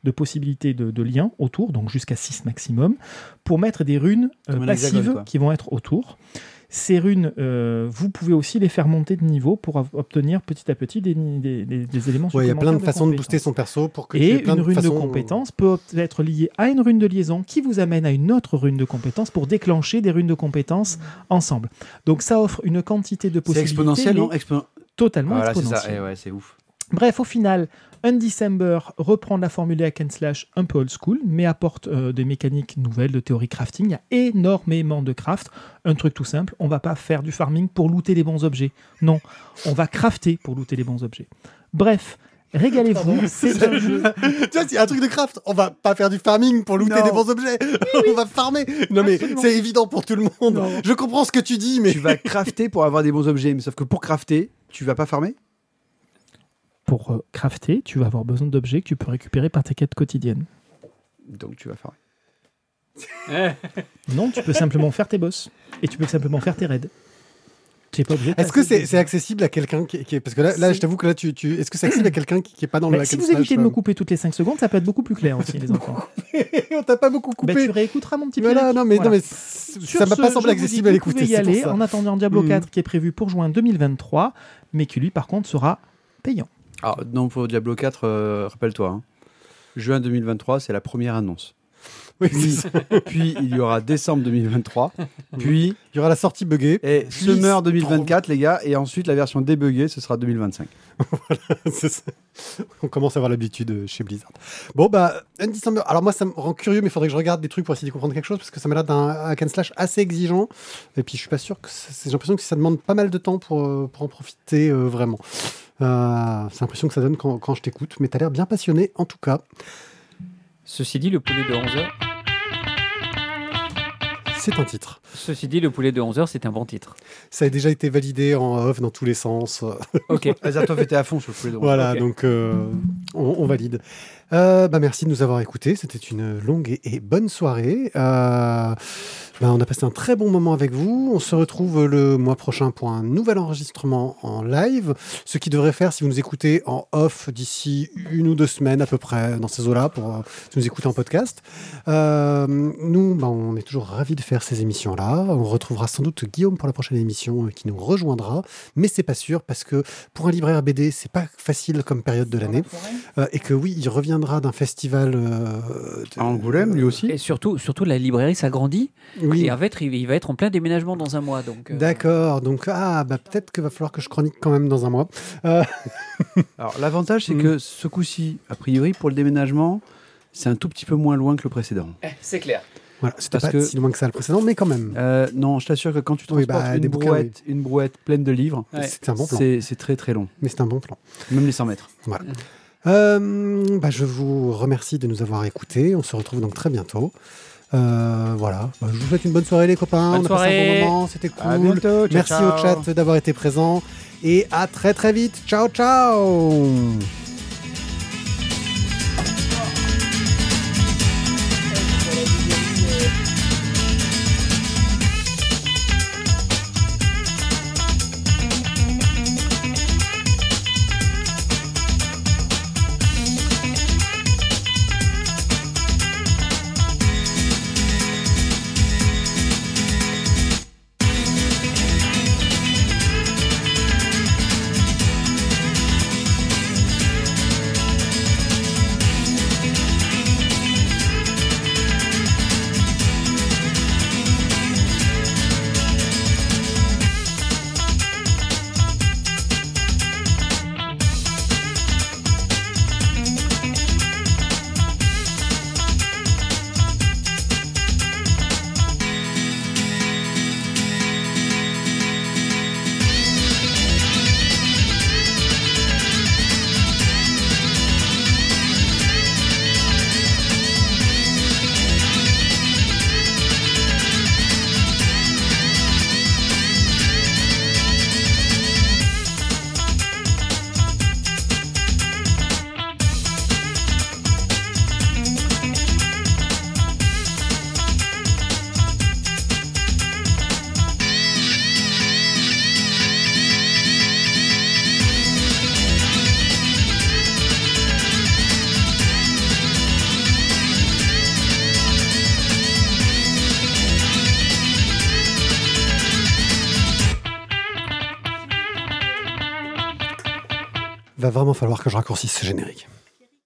de possibilités de, de liens autour, donc jusqu'à 6 maximum, pour mettre des runes euh, passives qui vont être autour. Ces runes, euh, vous pouvez aussi les faire monter de niveau pour obtenir petit à petit des, des- des- des éléments Ouais, il y a plein de façons de booster son perso pour que Et plein une rune de façons- compétence peut être liée à une rune de liaison qui vous amène à une autre rune de compétence pour déclencher des runes de compétence ensemble. Donc ça offre une quantité de C'est possibilités exponentiel, mais non Expo- totalement Voilà, c'est ça. Eh ouais, c'est ouf. Bref, au final, Undecember reprend la formule hack and slash un peu old school, mais apporte euh, des mécaniques nouvelles de théorie crafting. Il y a énormément de craft. Un truc tout simple, on va pas faire du farming pour looter les bons objets. Non, on va crafter pour looter les bons objets. Bref, régalez-vous. C'est un jeu. tu vois, c'est un truc de craft. On va pas faire du farming pour looter Non. des bons objets. On va farmer. Non, mais c'est évident pour tout le monde. Non. Je comprends ce que tu dis, mais Tu vas crafter pour avoir des bons objets, mais sauf que pour crafter, tu vas pas farmer? Pour euh, crafter, tu vas avoir besoin d'objets que tu peux récupérer par tes quêtes quotidiennes. Donc tu vas farmer. Non, tu peux simplement faire tes boss. Et tu peux simplement faire tes raids. Tu es pas obligé de est-ce que c'est accessible à quelqu'un qui, qui est. Parce que là, je t'avoue que là, tu. tu... Est-ce que c'est accessible à quelqu'un qui, qui est pas dans le Bah, hack si vous évitez de me euh, couper toutes les 5 secondes, ça peut être beaucoup plus clair aussi, les enfants. On t'a pas beaucoup Bah, coupé. tu réécouteras mon petit Voilà, Pierrick. non, mais, Voilà. non, mais ça m'a pas semblé vous dis accessible à vous l'écouter. pouvez y aller ça. en attendant Diablo Mm. 4 qui est prévu pour juin 2023, mais qui lui par contre sera payant. Alors, non, pour Diablo 4, euh, rappelle-toi, hein. juin 2023, c'est la première annonce. Oui, Puis, puis il y aura décembre 2023, puis Il y aura la sortie buggée. et summer 2024, les gars, et ensuite la version débuggée, ce sera 2025. C'est ça. On commence à avoir l'habitude euh, chez Blizzard. Bon, bah, Undecember. Alors, moi, ça me rend curieux, mais il faudrait que je regarde des trucs pour essayer de comprendre quelque chose parce que ça m'a l'air d'un hack and slash assez exigeant. Et puis, je suis pas sûr que ça- j'ai l'impression que ça demande pas mal de temps pour, euh, pour en profiter euh, vraiment. Euh, c'est l'impression que ça donne quand, quand je t'écoute, mais t'as l'air bien passionné en tout cas. Ceci dit, le poulet de 11h. C'est un titre. Ceci dit, le poulet de 11h, c'est un bon titre. Ça a déjà été validé en off dans tous les sens. Ok. Azatov était à fond sur le poulet de rose. Voilà, Ok. donc euh, on, on valide. Euh, bah, merci de nous avoir écoutés. C'était une longue et, et bonne soirée. Euh, bah, on a passé un très bon moment avec vous. On se retrouve le mois prochain pour un nouvel enregistrement en live. Ce qui devrait faire si vous nous écoutez en off d'ici une ou deux semaines à peu près dans ces eaux-là pour si vous nous écoutez en podcast. Euh, nous, bah, on est toujours ravis de faire ces émissions-là. On retrouvera sans doute Guillaume pour la prochaine émission euh, qui nous rejoindra, mais c'est pas sûr parce que pour un libraire BD, c'est pas facile comme période de l'année. Euh, et que oui, il reviendra d'un festival. euh, de- À Angoulême, lui aussi. Et surtout, surtout la librairie s'agrandit. Oui. Et en fait, il il va être en plein déménagement dans un mois. Donc, euh, D'accord, donc ah bah peut-être qu'il va falloir que je chronique quand même dans un mois. Alors, l'avantage, c'est Mm. que ce coup-ci, a priori, pour le déménagement, c'est un tout petit peu moins loin que le précédent. C'est clair. Voilà, c'était Parce pas que- si loin que ça le précédent, mais quand même. Euh, non, je t'assure que quand tu Oui, transportes bah, des une, bouquins, brouette, une brouette pleine de livres, Ouais. C'est un bon plan. c'est très très long. Mais c'est un bon plan. Même les 100 mètres. Euh, bah, je vous remercie de nous avoir écoutés. On se retrouve donc très bientôt. Euh, voilà. Bah, je vous souhaite une bonne soirée les copains. Bonne On a passé un soirée. bon moment, c'était À cool. bientôt. ciao, Merci ciao. au chat d'avoir été présent et à très très vite. Ciao ciao. Vraiment falloir que je raccourcisse ce générique.